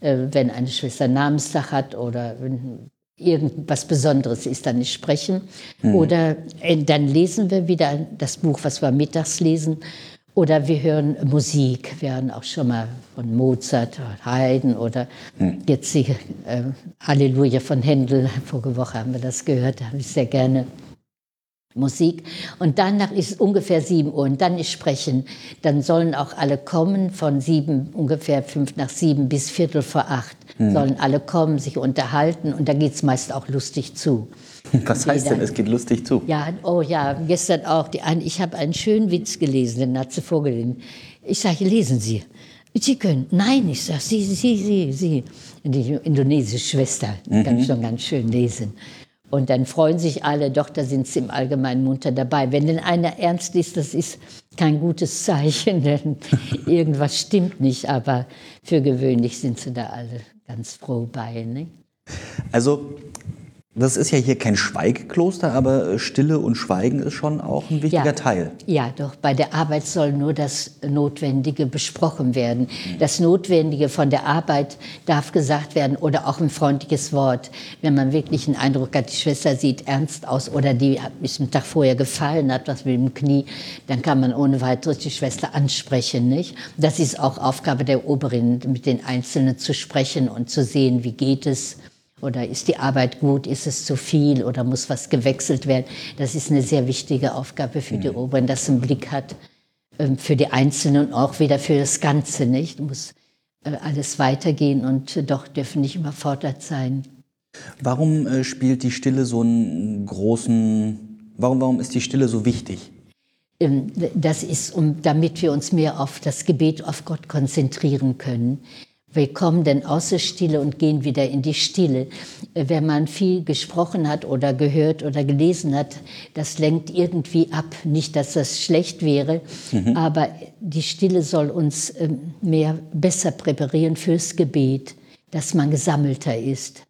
B: wenn eine Schwester Namenstag hat oder wenn irgendwas Besonderes ist, dann nicht sprechen. Mhm. Oder äh, dann lesen wir wieder das Buch, was wir mittags lesen. Oder wir hören Musik. Wir hören auch schon mal von Mozart, Haydn oder mhm. jetzt die äh, Halleluja von Händel. Vorige Woche haben wir das gehört, da habe ich sehr gerne Musik. Und danach ist es ungefähr sieben Uhr und dann ist Sprechen. Dann sollen auch alle kommen von sieben, ungefähr fünf nach sieben bis Viertel vor acht. Hm. Sollen alle kommen, sich unterhalten und da geht es meist auch lustig zu.
A: Was heißt denn, es geht lustig zu?
B: Ja, oh ja, gestern auch. Die, ich habe einen schönen Witz gelesen, den hat sie vorgelesen. Ich sage, lesen Sie. Sie können. Nein, ich sage, Sie, Sie, Sie, Sie. Die indonesische Schwester, mhm. kann schon ganz schön lesen. Und dann freuen sich alle, doch, da sind sie im Allgemeinen munter dabei. Wenn denn einer ernst ist, das ist kein gutes Zeichen, denn irgendwas stimmt nicht. Aber für gewöhnlich sind sie da alle ganz froh bei. Ne?
A: Also das ist ja hier kein Schweigekloster, aber Stille und Schweigen ist schon auch ein wichtiger
B: ja,
A: Teil.
B: Ja, doch bei der Arbeit soll nur das Notwendige besprochen werden. Das Notwendige von der Arbeit darf gesagt werden oder auch ein freundliches Wort. Wenn man wirklich einen Eindruck hat, die Schwester sieht ernst aus oder die ist am Tag vorher gefallen, hat was mit dem Knie, dann kann man ohne weiteres die Schwester ansprechen. Nicht? Das ist auch Aufgabe der Oberin, mit den Einzelnen zu sprechen und zu sehen, wie geht es oder ist die Arbeit gut, ist es zu viel oder muss was gewechselt werden. Das ist eine sehr wichtige Aufgabe für die mhm. Oberen, dass einen Blick hat ähm, für die Einzelnen und auch wieder für das Ganze. Nicht? Muss äh, alles weitergehen und doch dürfen nicht überfordert sein.
A: Warum äh, spielt die Stille so einen großen, warum, warum ist die Stille so wichtig?
B: Ähm, das ist, um, damit wir uns mehr auf das Gebet auf Gott konzentrieren können. Wir kommen dann aus der Stille und gehen wieder in die Stille. Wenn man viel gesprochen hat oder gehört oder gelesen hat, das lenkt irgendwie ab. Nicht, dass das schlecht wäre, mhm. aber die Stille soll uns ähm, mehr besser präparieren fürs Gebet, dass man gesammelter ist.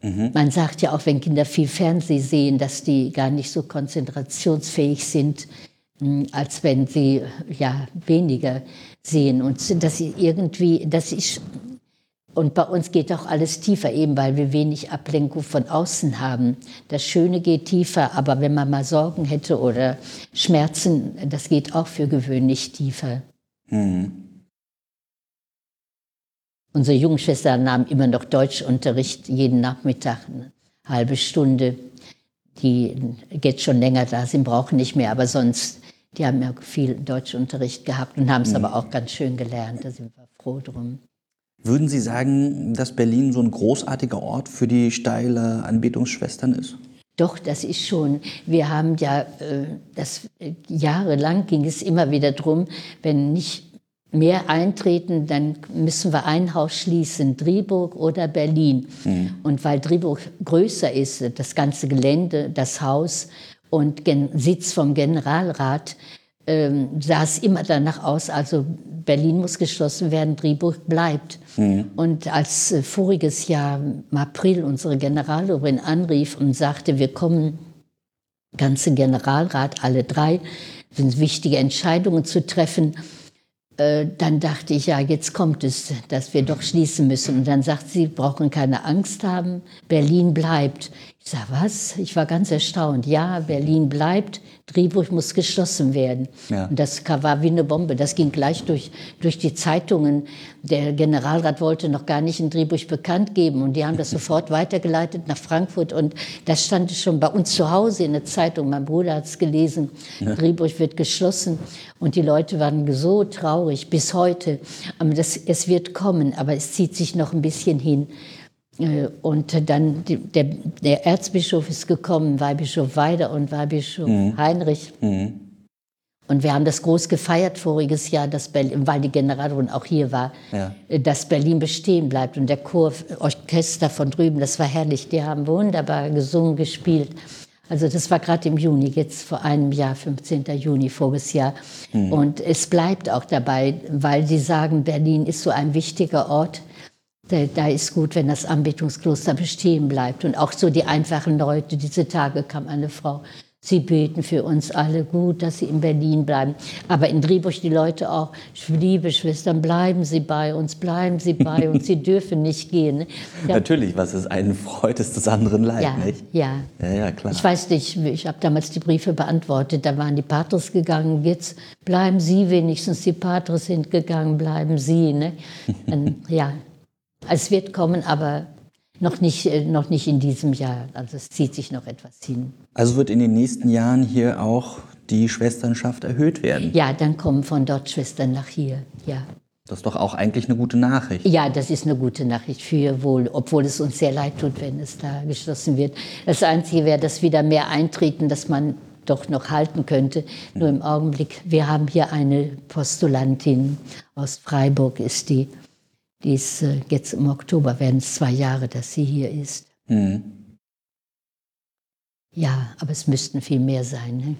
B: Mhm. Man sagt ja auch, wenn Kinder viel Fernsehen sehen, dass die gar nicht so konzentrationsfähig sind, hm, als wenn sie ja weniger sehen und dass sie irgendwie, das ist und bei uns geht auch alles tiefer, eben weil wir wenig Ablenkung von außen haben. Das Schöne geht tiefer, aber wenn man mal Sorgen hätte oder Schmerzen, das geht auch für gewöhnlich tiefer. Mhm. Unsere Jungschwester nahm immer noch Deutschunterricht jeden Nachmittag, eine halbe Stunde. Die geht schon länger da, sie brauchen nicht mehr, aber sonst die haben ja viel Deutschunterricht gehabt und haben es mhm. aber auch ganz schön gelernt. Da sind wir froh drum.
A: Würden Sie sagen, dass Berlin so ein großartiger Ort für die steile Anbetungsschwestern ist?
B: Doch, das ist schon. Wir haben ja, äh, das äh, jahrelang ging es immer wieder drum, wenn nicht mehr eintreten, dann müssen wir ein Haus schließen, Driburg oder Berlin. Mhm. Und weil Driburg größer ist, das ganze Gelände, das Haus und Gen Sitz vom Generalrat, ähm, sah es immer danach aus, also Berlin muss geschlossen werden, Driburg bleibt. Mhm. Und als äh, voriges Jahr im April unsere Generaloberin anrief und sagte, wir kommen, ganze Generalrat, alle drei, sind wichtige Entscheidungen zu treffen, äh, dann dachte ich, ja, jetzt kommt es, dass wir doch schließen müssen. Und dann sagt sie, brauchen keine Angst haben, Berlin bleibt. Ich sage, was? Ich war ganz erstaunt. Ja, Berlin bleibt, Drehbuch muss geschlossen werden. Ja. Und das war wie eine Bombe. Das ging gleich durch, durch die Zeitungen. Der Generalrat wollte noch gar nicht in Drehbuch bekannt geben. Und die haben das sofort weitergeleitet nach Frankfurt. Und das stand schon bei uns zu Hause in der Zeitung. Mein Bruder hat es gelesen. Ja. Drehbuch wird geschlossen. Und die Leute waren so traurig bis heute. Aber das, es wird kommen, aber es zieht sich noch ein bisschen hin. Äh, und dann der, der, Erzbischof ist gekommen, Weihbischof Weider und Weihbischof mhm. Heinrich. Mhm. Und wir haben das groß gefeiert voriges Jahr, dass Berlin, weil die Generatorin auch hier war, ja. Äh, dass Berlin bestehen bleibt. Und der Chor, Orchester von drüben, das war herrlich. Die haben wunderbar gesungen, gespielt. Also das war gerade im Juni, jetzt vor einem Jahr, 15. Juni voriges Jahr. Mhm. Und es bleibt auch dabei, weil sie sagen, Berlin ist so ein wichtiger Ort da, ist gut, wenn das Anbetungskloster bestehen bleibt. Und auch so die einfachen Leute. Diese Tage kam eine Frau. Sie beten für uns alle gut, dass sie in Berlin bleiben. Aber in Dribusch die Leute auch, liebe Schwestern, bleiben Sie bei uns, bleiben Sie bei uns, Sie dürfen nicht gehen.
A: Ja. Natürlich, was ist einen freut, ist des anderen leid,
B: ja,
A: nicht?
B: Ja. ja, ja, klar. Ich weiß nicht, ich habe damals die Briefe beantwortet, da waren die Patres gegangen, jetzt bleiben Sie wenigstens, die Patres sind gegangen, bleiben Sie. Ne? Dann, ja, es wird kommen, aber noch nicht, äh, noch nicht in diesem Jahr. Also es zieht sich noch etwas hin.
A: Also wird in den nächsten Jahren hier auch die Schwesternschaft erhöht werden?
B: Ja, dann kommen von dort Schwestern nach hier, ja.
A: Das ist doch auch eigentlich eine gute Nachricht.
B: Ja, das ist eine gute Nachricht für wohl, obwohl es uns sehr leid tut, wenn es da geschlossen wird. Das Einzige wäre, dass wieder mehr eintreten, dass man doch noch halten könnte. Nur im Augenblick, wir haben hier eine Postulantin aus Freiburg, ist die. Die ist äh, jetzt im Oktober, werden es zwei Jahre, dass sie hier ist. Mhm. Ja, aber es müssten viel mehr sein. Ne?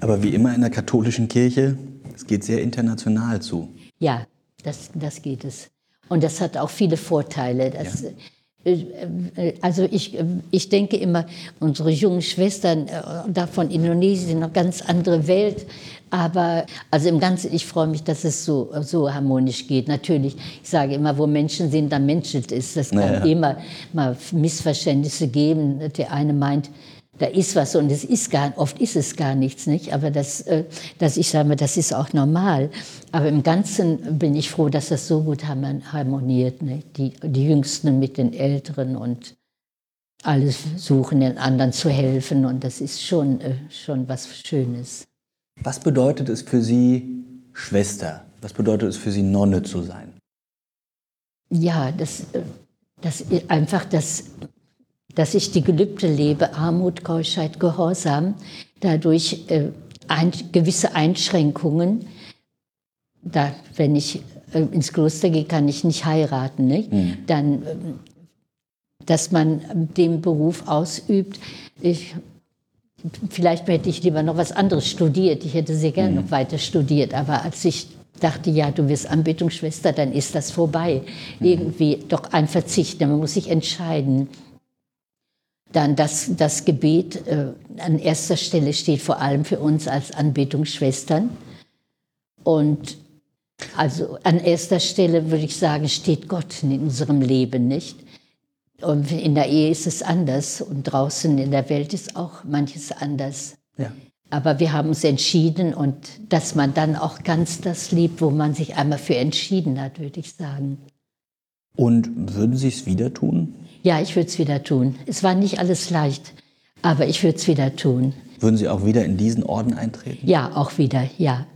A: Aber wie immer in der katholischen Kirche, es geht sehr international zu.
B: Ja, das, das geht es. Und das hat auch viele Vorteile. Das, ja. Äh, äh, also ich, ich denke immer, unsere jungen Schwestern da von Indonesien, eine ganz andere Welt. Aber also im Ganzen, ich freue mich, dass es so, so harmonisch geht. Natürlich, ich sage immer, wo Menschen sind, da menschelt ist. Es kann naja. immer mal Missverständnisse geben. Der eine meint, da ist was und es ist gar, oft ist es gar nichts, nicht? Aber das, äh, dass ich sage, das ist auch normal. Aber im Ganzen bin ich froh, dass das so gut harmoniert, nicht? Die, die Jüngsten mit den Älteren und alles suchen, den anderen zu helfen und das ist schon, äh, schon was Schönes.
A: Was bedeutet es für Sie, Schwester? Was bedeutet es für Sie, Nonne zu sein?
B: Ja, das, das einfach das, dass ich die Gelübde lebe, Armut, Keuschheit, Gehorsam, dadurch äh, ein, gewisse Einschränkungen. Da, wenn ich äh, ins Kloster gehe, kann ich nicht heiraten. Nicht? Mhm. Dann, äh, dass man den Beruf ausübt. Ich vielleicht hätte ich lieber noch was anderes studiert. Ich hätte sehr gerne mhm. noch weiter studiert. Aber als ich dachte, ja, du wirst Anbetungsschwester, dann ist das vorbei. Mhm. Irgendwie doch ein Verzicht. Man muss sich entscheiden. Dann das, das Gebet äh, an erster Stelle steht vor allem für uns als Anbetungsschwestern. Und also an erster Stelle würde ich sagen, steht Gott in unserem Leben, nicht? Und in der Ehe ist es anders und draußen in der Welt ist auch manches anders. Ja. Aber wir haben uns entschieden und dass man dann auch ganz das liebt, wo man sich einmal für entschieden hat, würde ich sagen.
A: Und würden Sie es wieder tun?
B: Ja, ich würde es wieder tun. Es war nicht alles leicht, aber ich würde es wieder tun.
A: Würden Sie auch wieder in diesen Orden eintreten?
B: Ja, auch wieder, ja.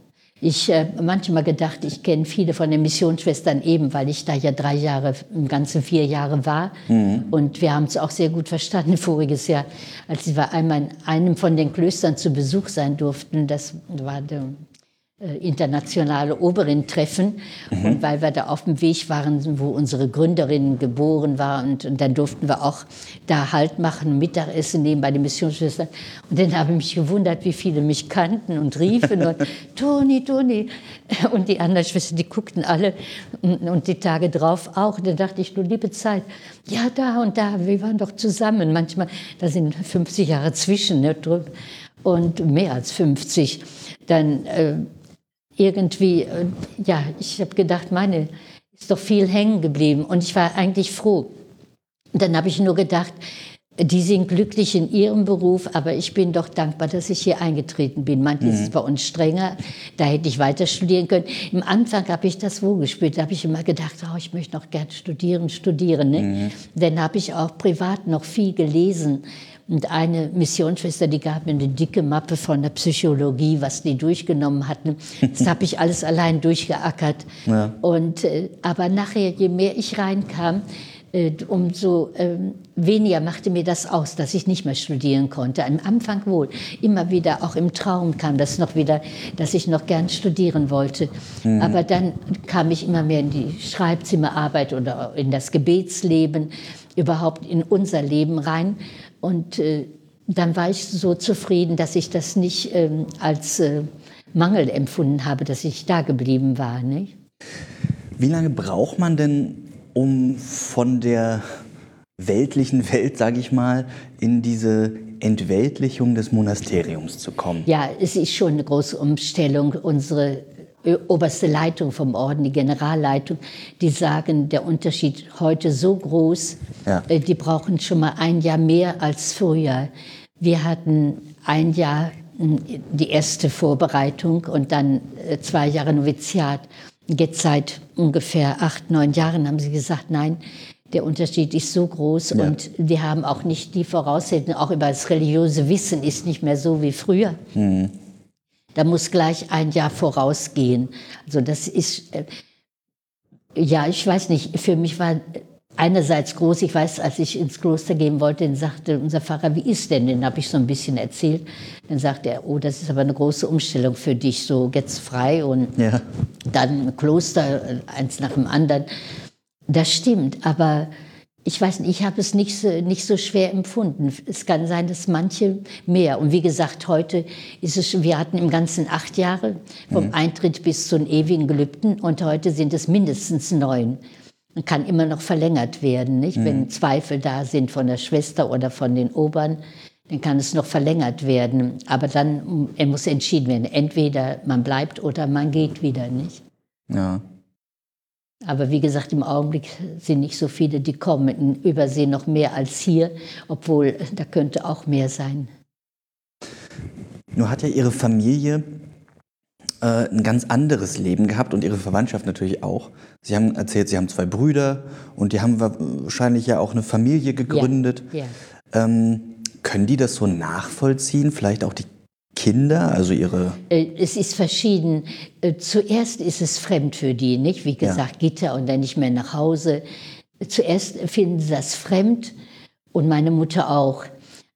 B: Ich äh, manchmal gedacht, ich kenne viele von den Missionsschwestern eben, weil ich da ja drei Jahre, im ganzen vier Jahre war. Mhm. Und wir haben es auch sehr gut verstanden voriges Jahr, als wir einmal in einem von den Klöstern zu Besuch sein durften. Das war äh, internationale Oberin-Treffen. Mhm. Und weil wir da auf dem Weg waren, wo unsere Gründerin geboren war, und, und, dann durften wir auch da Halt machen, Mittagessen nehmen bei den Missionsschwestern. Und dann habe ich mich gewundert, wie viele mich kannten und riefen und Toni, Toni. Und die anderen Schwestern, die guckten alle und, und die Tage drauf auch. Und dann dachte ich, du liebe Zeit, ja da und da, wir waren doch zusammen. Manchmal, da sind 50 Jahre zwischen ne, und mehr als 50. Dann äh, irgendwie, ja, ich habe gedacht, meine, ist doch viel hängen geblieben. Und ich war eigentlich froh. Und dann habe ich nur gedacht, die sind glücklich in ihrem Beruf, aber ich bin doch dankbar, dass ich hier eingetreten bin. Manches mhm. ist bei uns strenger, da hätte ich weiter studieren können. Im Anfang habe ich das wohl gespürt, da habe ich immer gedacht, oh, ich möchte noch gern studieren, studieren. Ne? Mhm. Dann habe ich auch privat noch viel gelesen und eine Missionsschwester, die gab mir eine dicke Mappe von der Psychologie, was die durchgenommen hatten. Das habe ich alles allein durchgeackert. Ja. Und, äh, aber nachher, je mehr ich reinkam, äh, umso ähm, weniger machte mir das aus, dass ich nicht mehr studieren konnte. Am Anfang wohl. Immer wieder, auch im Traum kam das noch wieder, dass ich noch gern studieren wollte. Mhm. Aber dann kam ich immer mehr in die Schreibzimmerarbeit oder in das Gebetsleben, überhaupt in unser Leben rein. Und äh, dann war ich so zufrieden, dass ich das nicht ähm, als äh, Mangel empfunden habe, dass ich da geblieben war. Nicht?
A: Wie lange braucht man denn, um von der weltlichen Welt, sage ich mal, in diese Entweltlichung des Monasteriums zu kommen?
B: Ja, es ist schon eine große Umstellung. Unsere oberste Leitung vom Orden, die Generalleitung, die sagen, der Unterschied heute so groß, ja. Äh, die brauchen schon mal ein Jahr mehr als früher. Wir hatten ein Jahr die erste Vorbereitung und dann äh, zwei Jahre Noviziat. Jetzt seit ungefähr acht, neun Jahren haben sie gesagt, nein, der Unterschied ist so groß ja. und die haben auch nicht die Voraussetzungen, auch über das religiöse Wissen ist nicht mehr so wie früher. Mhm. Da muss gleich ein Jahr vorausgehen. Also das ist, äh, ja, ich weiß nicht, für mich war einerseits groß, ich weiß, als ich ins Kloster gehen wollte, dann sagte unser Pfarrer, wie ist denn? Den habe ich so ein bisschen erzählt. Dann sagte er, oh, das ist aber eine große Umstellung für dich, so jetzt frei und ja. dann Kloster, eins nach dem anderen. Das stimmt, aber ich weiß nicht, ich habe es nicht so, nicht so schwer empfunden. Es kann sein, dass manche mehr. Und wie gesagt, heute ist es, wir hatten im Ganzen acht Jahre vom mhm. Eintritt bis zu den ewigen Gelübden und heute sind es mindestens neun. Man kann immer noch verlängert werden, nicht? Mhm. Wenn Zweifel da sind von der Schwester oder von den Obern, dann kann es noch verlängert werden. Aber dann er muss entschieden werden. Entweder man bleibt oder man geht wieder, nicht?
A: Ja.
B: Aber wie gesagt, im Augenblick sind nicht so viele, die kommen. In Übersee noch mehr als hier, obwohl da könnte auch mehr sein.
A: Nur hat ja Ihre Familie äh, ein ganz anderes Leben gehabt und Ihre Verwandtschaft natürlich auch. Sie haben erzählt, Sie haben zwei Brüder und die haben wahrscheinlich ja auch eine Familie gegründet. Ja, ja. Ähm, können die das so nachvollziehen? Vielleicht auch die Kinder, also ihre?
B: Äh, es ist verschieden. Äh, zuerst ist es fremd für die, nicht? Wie gesagt, ja. Gitter und dann nicht mehr nach Hause. Zuerst finden sie das fremd und meine Mutter auch.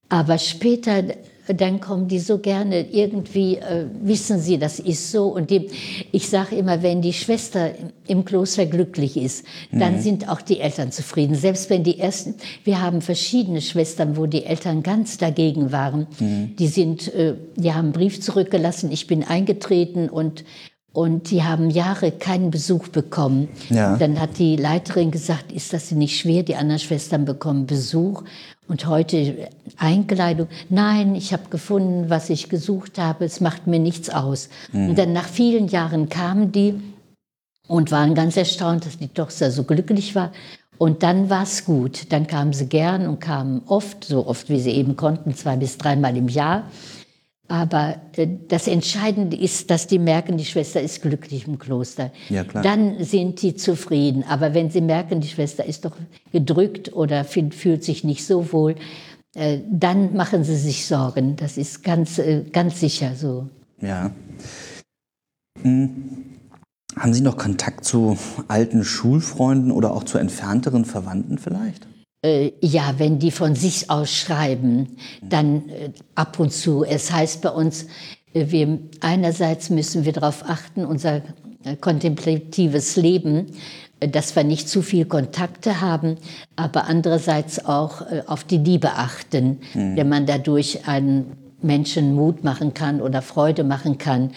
B: Aber später dann kommen die so gerne irgendwie, äh, wissen sie, das ist so. Und die, ich sage immer, wenn die Schwester im Kloster glücklich ist, dann mhm. sind auch die Eltern zufrieden. Selbst wenn die ersten, wir haben verschiedene Schwestern, wo die Eltern ganz dagegen waren. Mhm. Die sind, äh, die haben einen Brief zurückgelassen, ich bin eingetreten und und die haben Jahre keinen Besuch bekommen. Ja. Dann hat die Leiterin gesagt, ist das nicht schwer? Die anderen Schwestern bekommen Besuch. Und heute Einkleidung. Nein, ich habe gefunden, was ich gesucht habe. Es macht mir nichts aus. Mhm. Und dann nach vielen Jahren kamen die und waren ganz erstaunt, dass die Tochter so glücklich war. Und dann war es gut. Dann kamen sie gern und kamen oft, so oft wie sie eben konnten, zwei bis dreimal im Jahr. Aber äh, das Entscheidende ist, dass die merken, die Schwester ist glücklich im Kloster. Ja, klar. Dann sind die zufrieden. Aber wenn sie merken, die Schwester ist doch gedrückt oder fühlt sich nicht so wohl, äh, dann machen sie sich Sorgen. Das ist ganz, äh, ganz sicher so.
A: Ja. Hm. Haben Sie noch Kontakt zu alten Schulfreunden oder auch zu entfernteren Verwandten vielleicht?
B: Äh, ja, wenn die von sich aus schreiben, dann äh, ab und zu. Es heißt bei uns, äh, wir, einerseits müssen wir darauf achten, unser kontemplatives Leben, dass wir nicht zu viel Kontakte haben, aber andererseits auch auf die Liebe achten, mhm. wenn man dadurch einen Menschen Mut machen kann oder Freude machen kann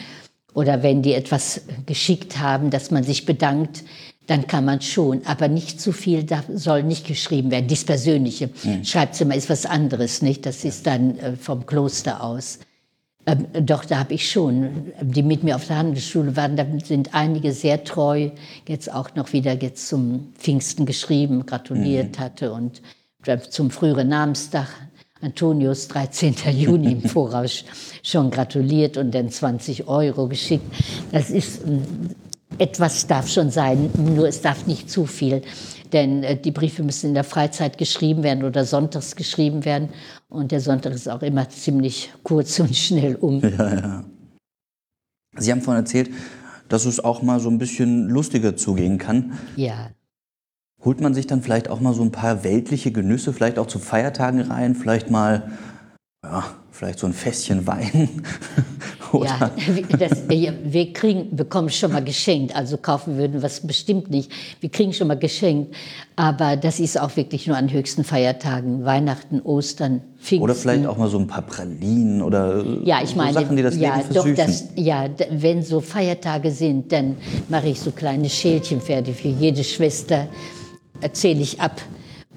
B: oder wenn die etwas geschickt haben, dass man sich bedankt, dann kann man schon, aber nicht zu viel da soll nicht geschrieben werden. Dies Persönliche. Mhm. Schreibzimmer ist was anderes, nicht? Das ist dann äh, vom Kloster aus. Ähm, doch, da habe ich schon, die mit mir auf der Handelsschule waren, da sind einige sehr treu, jetzt auch noch wieder jetzt zum Pfingsten geschrieben, gratuliert mhm. hatte und zum früheren Namenstag Antonius 13. Juni im Voraus schon gratuliert und dann 20 Euro geschickt. Das ist etwas darf schon sein, nur es darf nicht zu viel. Denn äh, die Briefe müssen in der Freizeit geschrieben werden oder sonntags geschrieben werden. Und der Sonntag ist auch immer ziemlich kurz und schnell um.
A: Ja, ja. Sie haben vorhin erzählt, dass es auch mal so ein bisschen lustiger zugehen kann.
B: Ja.
A: Holt man sich dann vielleicht auch mal so ein paar weltliche Genüsse, vielleicht auch zu Feiertagen rein, vielleicht mal ja, vielleicht so ein Fässchen Wein.
B: ja, das, wir kriegen, bekommen schon mal geschenkt, also kaufen würden wir es bestimmt nicht. Wir kriegen schon mal geschenkt, aber das ist auch wirklich nur an höchsten Feiertagen, Weihnachten, Ostern, Pfingsten.
A: Oder vielleicht auch mal so ein paar Pralinen oder
B: ja, ich meine,
A: so Sachen, die das
B: ja,
A: Leben
B: versüßen. Doch das, ja, wenn so Feiertage sind, dann mache ich so kleine Schälchen fertig für jede Schwester, erzähle ich ab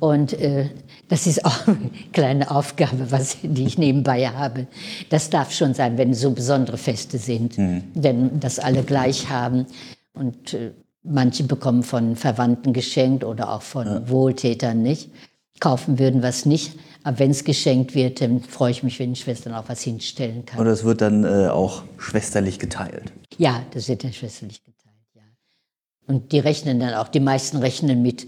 B: und äh, das ist auch eine kleine Aufgabe, was, die ich nebenbei habe. Das darf schon sein, wenn so besondere Feste sind, mhm. denn das alle gleich haben. Und äh, manche bekommen von Verwandten geschenkt oder auch von ja. Wohltätern nicht. Kaufen würden was nicht. Aber wenn es geschenkt wird, dann freue ich mich, wenn die Schwestern auch was hinstellen kann.
A: Oder es wird dann äh, auch schwesterlich geteilt.
B: Ja, das wird dann schwesterlich geteilt, ja. Und die rechnen dann auch, die meisten rechnen mit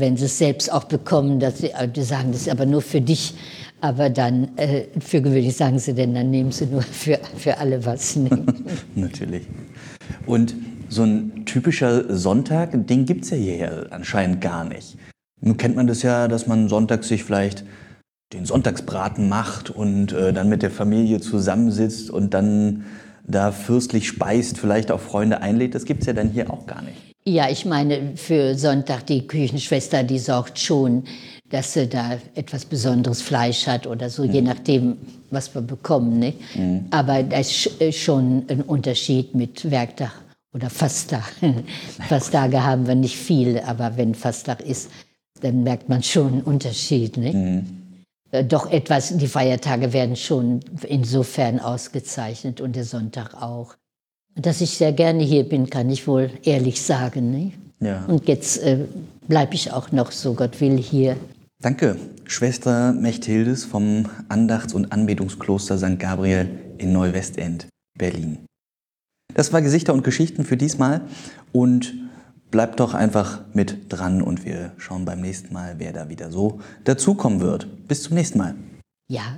B: wenn sie es selbst auch bekommen, dass sie äh, die sagen, das ist aber nur für dich. Aber dann, äh, für gewöhnlich sagen sie denn, dann nehmen sie nur für, für alle was.
A: Natürlich. Und so ein typischer Sonntag, den gibt es ja hier anscheinend gar nicht. Nun kennt man das ja, dass man sonntags sich vielleicht den Sonntagsbraten macht und äh, dann mit der Familie zusammensitzt und dann da fürstlich speist, vielleicht auch Freunde einlädt. Das gibt es ja dann hier auch gar nicht.
B: Ja, ich meine, für Sonntag die Küchenschwester, die sorgt schon, dass sie da etwas besonderes Fleisch hat oder so, mhm. je nachdem, was wir bekommen. Ne? Mhm. Aber da ist schon ein Unterschied mit Werktag oder Fasttag. Fasttage haben wir nicht viel, aber wenn Fasttag ist, dann merkt man schon einen Unterschied. Ne? Mhm. Äh, doch etwas, die Feiertage werden schon insofern ausgezeichnet und der Sonntag auch. Dass ich sehr gerne hier bin, kann ich wohl ehrlich sagen. Ne? Ja. Und jetzt äh, bleibe ich auch noch, so Gott will, hier.
A: Danke, Schwester Mechthildes vom Andachts- und Anbetungskloster St. Gabriel in Neuwestend, Berlin. Das war Gesichter und Geschichten für diesmal und bleibt doch einfach mit dran und wir schauen beim nächsten Mal, wer da wieder so dazukommen wird. Bis zum nächsten Mal.
B: Ja.